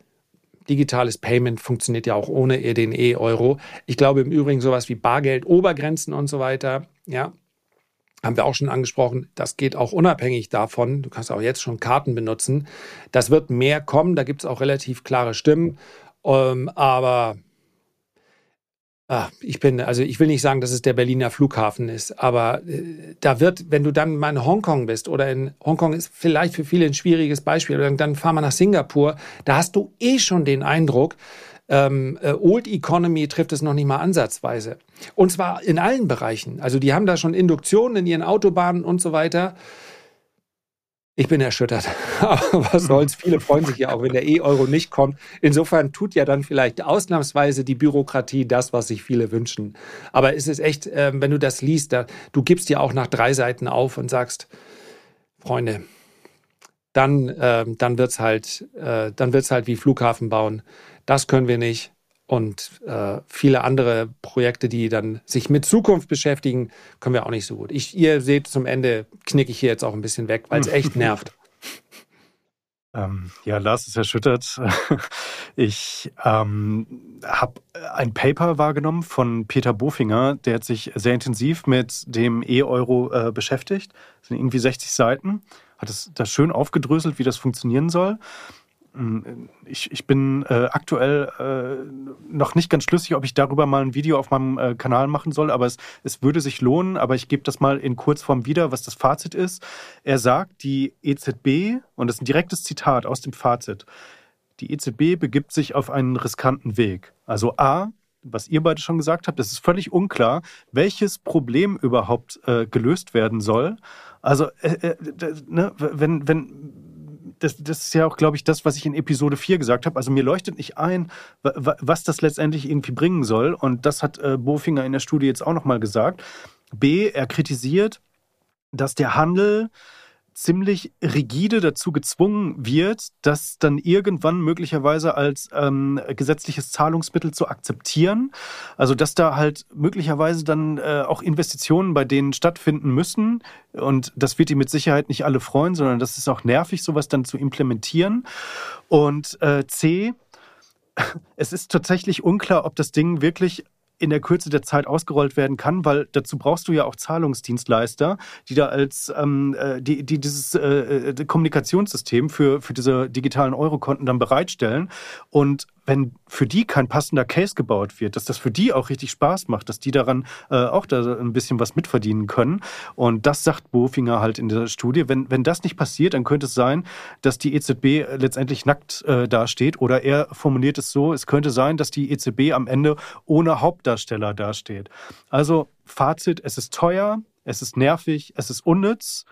digitales Payment funktioniert ja auch ohne den E-Euro. Ich glaube im Übrigen sowas wie Bargeld, Obergrenzen und so weiter, ja, haben wir auch schon angesprochen. Das geht auch unabhängig davon. Du kannst auch jetzt schon Karten benutzen. Das wird mehr kommen. Da gibt es auch relativ klare Stimmen. Ähm, aber Ah, ich bin, also ich will nicht sagen, dass es der Berliner Flughafen ist, aber äh, da wird, wenn du dann mal in Hongkong bist oder in Hongkong ist vielleicht für viele ein schwieriges Beispiel, dann, dann fahr mal nach Singapur, da hast du eh schon den Eindruck, ähm, äh, Old Economy trifft es noch nicht mal ansatzweise. Und zwar in allen Bereichen. Also die haben da schon Induktionen in ihren Autobahnen und so weiter. Ich bin erschüttert. Aber was soll's? Viele freuen sich ja auch, wenn der E-Euro nicht kommt. Insofern tut ja dann vielleicht ausnahmsweise die Bürokratie das, was sich viele wünschen. Aber es ist echt, äh, wenn du das liest, du gibst ja auch nach drei Seiten auf und sagst, Freunde, dann, äh, dann wird's halt, äh, dann wird's halt wie Flughafen bauen. Das können wir nicht und äh, viele andere Projekte, die dann sich mit Zukunft beschäftigen, können wir auch nicht so gut. Ich, ihr seht, zum Ende knicke ich hier jetzt auch ein bisschen weg, weil es echt nervt. Ähm, ja, Lars ist erschüttert. Ich ähm, habe ein Paper wahrgenommen von Peter Bofinger, der hat sich sehr intensiv mit dem E-Euro äh, beschäftigt. Das sind irgendwie 60 Seiten, hat es da schön aufgedröselt, wie das funktionieren soll. Mm, ich, ich bin äh, aktuell äh, noch nicht ganz schlüssig, ob ich darüber mal ein Video auf meinem äh, Kanal machen soll, aber es, es würde sich lohnen. Aber ich gebe das mal in Kurzform wieder, was das Fazit ist. Er sagt, die EZB, und das ist ein direktes Zitat aus dem Fazit, die EZB begibt sich auf einen riskanten Weg. Also A, was ihr beide schon gesagt habt, es ist völlig unklar, welches Problem überhaupt äh, gelöst werden soll. Also, äh, äh, ne, wenn, wenn das, das ist ja auch, glaube ich, das, was ich in Episode 4 gesagt habe. Also mir leuchtet nicht ein, was das letztendlich irgendwie bringen soll. Und das hat äh, Bofinger in der Studie jetzt auch nochmal gesagt. B, er kritisiert, dass der Handel ziemlich rigide dazu gezwungen wird, das dann irgendwann möglicherweise als ähm, gesetzliches Zahlungsmittel zu akzeptieren. Also dass da halt möglicherweise dann äh, auch Investitionen bei denen stattfinden müssen. Und das wird die mit Sicherheit nicht alle freuen, sondern das ist auch nervig, sowas dann zu implementieren. Und äh, C, es ist tatsächlich unklar, ob das Ding wirklich in der Kürze der Zeit ausgerollt werden kann, weil dazu brauchst du ja auch Zahlungsdienstleister, die da als ähm, äh, die, die dieses äh, äh, Kommunikationssystem für, für diese digitalen Eurokonten dann bereitstellen. Und wenn für die kein passender Case gebaut wird, dass das für die auch richtig Spaß macht, dass die daran äh, auch da ein bisschen was mitverdienen können. Und das sagt Bofinger halt in der Studie. Wenn, wenn das nicht passiert, dann könnte es sein, dass die EZB letztendlich nackt äh, dasteht. Oder er formuliert es so, es könnte sein, dass die EZB am Ende ohne Hauptdarsteller dasteht. Also Fazit, es ist teuer, es ist nervig, es ist unnütz.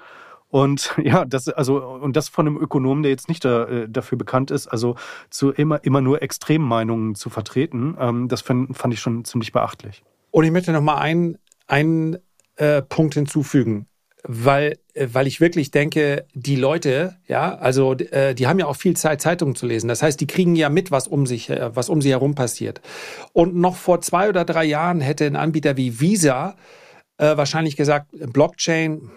Und ja, das, also, und das von einem Ökonomen, der jetzt nicht da, äh, dafür bekannt ist, also zu immer, immer nur Extremmeinungen zu vertreten, ähm, das fand, fand ich schon ziemlich beachtlich. Und ich möchte noch mal einen, einen äh, Punkt hinzufügen, weil, äh, weil ich wirklich denke, die Leute, ja, also äh, die haben ja auch viel Zeit, Zeitungen zu lesen. Das heißt, die kriegen ja mit, was um sich, äh, was um sie herum passiert. Und noch vor zwei oder drei Jahren hätte ein Anbieter wie Visa äh, wahrscheinlich gesagt, Blockchain,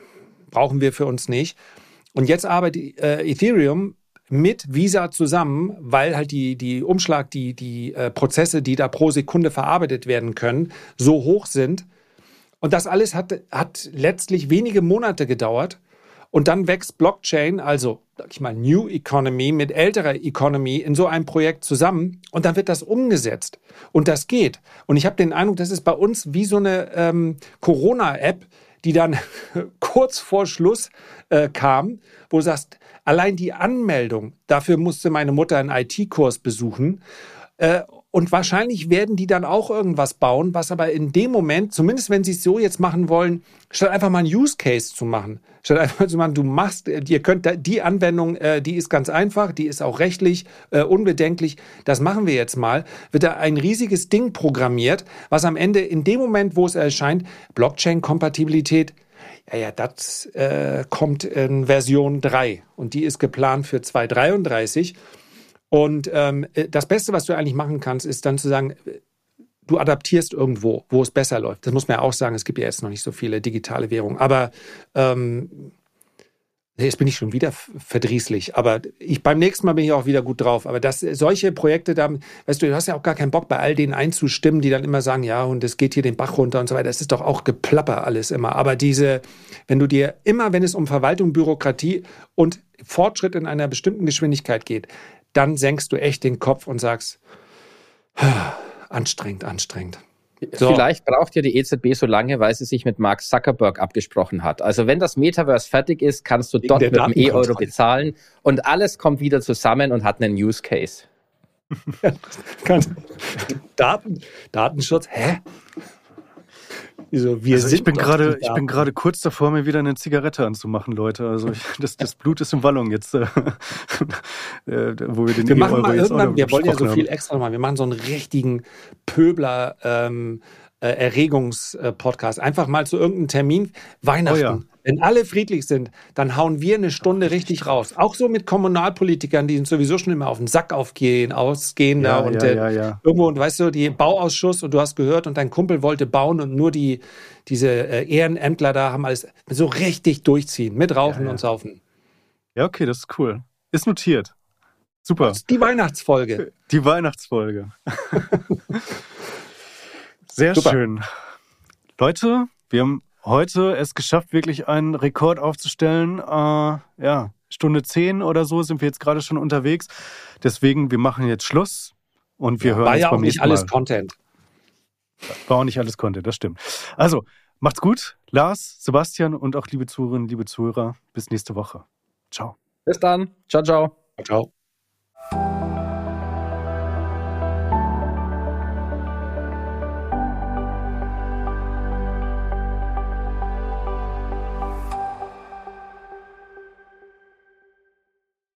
brauchen wir für uns nicht. Und jetzt arbeitet äh, Ethereum mit Visa zusammen, weil halt die, die Umschlag, die, die äh, Prozesse, die da pro Sekunde verarbeitet werden können, so hoch sind. Und das alles hat, hat letztlich wenige Monate gedauert. Und dann wächst Blockchain, also sag ich mal New Economy mit älterer Economy in so einem Projekt zusammen und dann wird das umgesetzt. Und das geht. Und ich habe den Eindruck, das ist bei uns wie so eine ähm, Corona-App, die dann kurz vor Schluss äh, kam, wo du sagst, allein die Anmeldung, dafür musste meine Mutter einen IT-Kurs besuchen. Äh, und wahrscheinlich werden die dann auch irgendwas bauen, was aber in dem Moment, zumindest wenn sie es so jetzt machen wollen, statt einfach mal ein Use Case zu machen, statt einfach zu machen, du machst, ihr könnt die Anwendung, äh, die ist ganz einfach, die ist auch rechtlich äh, unbedenklich, das machen wir jetzt mal, wird da ein riesiges Ding programmiert, was am Ende in dem Moment, wo es erscheint, Blockchain-Kompatibilität, ja, ja, das äh, kommt in Version 3 und die ist geplant für 2033. Und ähm, äh, das Beste, was du eigentlich machen kannst, ist dann zu sagen, du adaptierst irgendwo, wo es besser läuft. Das muss man ja auch sagen, es gibt ja jetzt noch nicht so viele digitale Währungen. Aber ähm, jetzt bin ich schon wieder verdrießlich. Aber ich, beim nächsten Mal bin ich auch wieder gut drauf. Aber das, solche Projekte, da, weißt du, du hast ja auch gar keinen Bock, bei all denen einzustimmen, die dann immer sagen, ja, und es geht hier den Bach runter und so weiter. Das ist doch auch Geplapper alles immer. Aber diese, wenn du dir immer, wenn es um Verwaltung, Bürokratie und Fortschritt in einer bestimmten Geschwindigkeit geht, dann senkst du echt den Kopf und sagst, anstrengend, anstrengend. So. Vielleicht braucht ja die EZB so lange, weil sie sich mit Mark Zuckerberg abgesprochen hat. Also wenn das Metaverse fertig ist, kannst du dort mit dem E-Euro bezahlen und alles kommt wieder zusammen und hat einen Use Case. Daten, Datenschutz, hä? Wieso, wir also ich bin gerade, ich bin gerade kurz davor, mir wieder eine Zigarette anzumachen, Leute. Also ich, das, das Blut ist in Wallung jetzt, äh, äh wo wir den wir machen mal irgendwann, Wir wollen ja so viel extra machen. Wir machen so einen richtigen Pöbler. Ähm, äh, Erregungspodcast. Einfach mal zu irgendeinem Termin. Weihnachten. Oh ja. Wenn alle friedlich sind, dann hauen wir eine Stunde richtig raus. Auch so mit Kommunalpolitikern, die sowieso schon immer auf den Sack aufgehen, ausgehen ja, da und ja, ja, ja. irgendwo, und weißt du, die Bauausschuss und du hast gehört und dein Kumpel wollte bauen und nur die, diese äh, Ehrenämtler da haben alles so richtig durchziehen, mit Rauchen und Saufen. Ja, okay, das ist cool. Ist notiert. Super. Die Weihnachtsfolge. Die Weihnachtsfolge. Sehr Super. schön. Leute, wir haben heute es geschafft, wirklich einen Rekord aufzustellen. Äh, ja, Stunde 10 oder so sind wir jetzt gerade schon unterwegs. Deswegen, wir machen jetzt Schluss und wir ja, hören war uns ja beim auch nicht alles Mal. Content. War auch nicht alles Content, das stimmt. Also, macht's gut. Lars, Sebastian und auch liebe Zuhörerinnen, liebe Zuhörer. Bis nächste Woche. Ciao. Bis dann. Ciao, ciao. Ciao.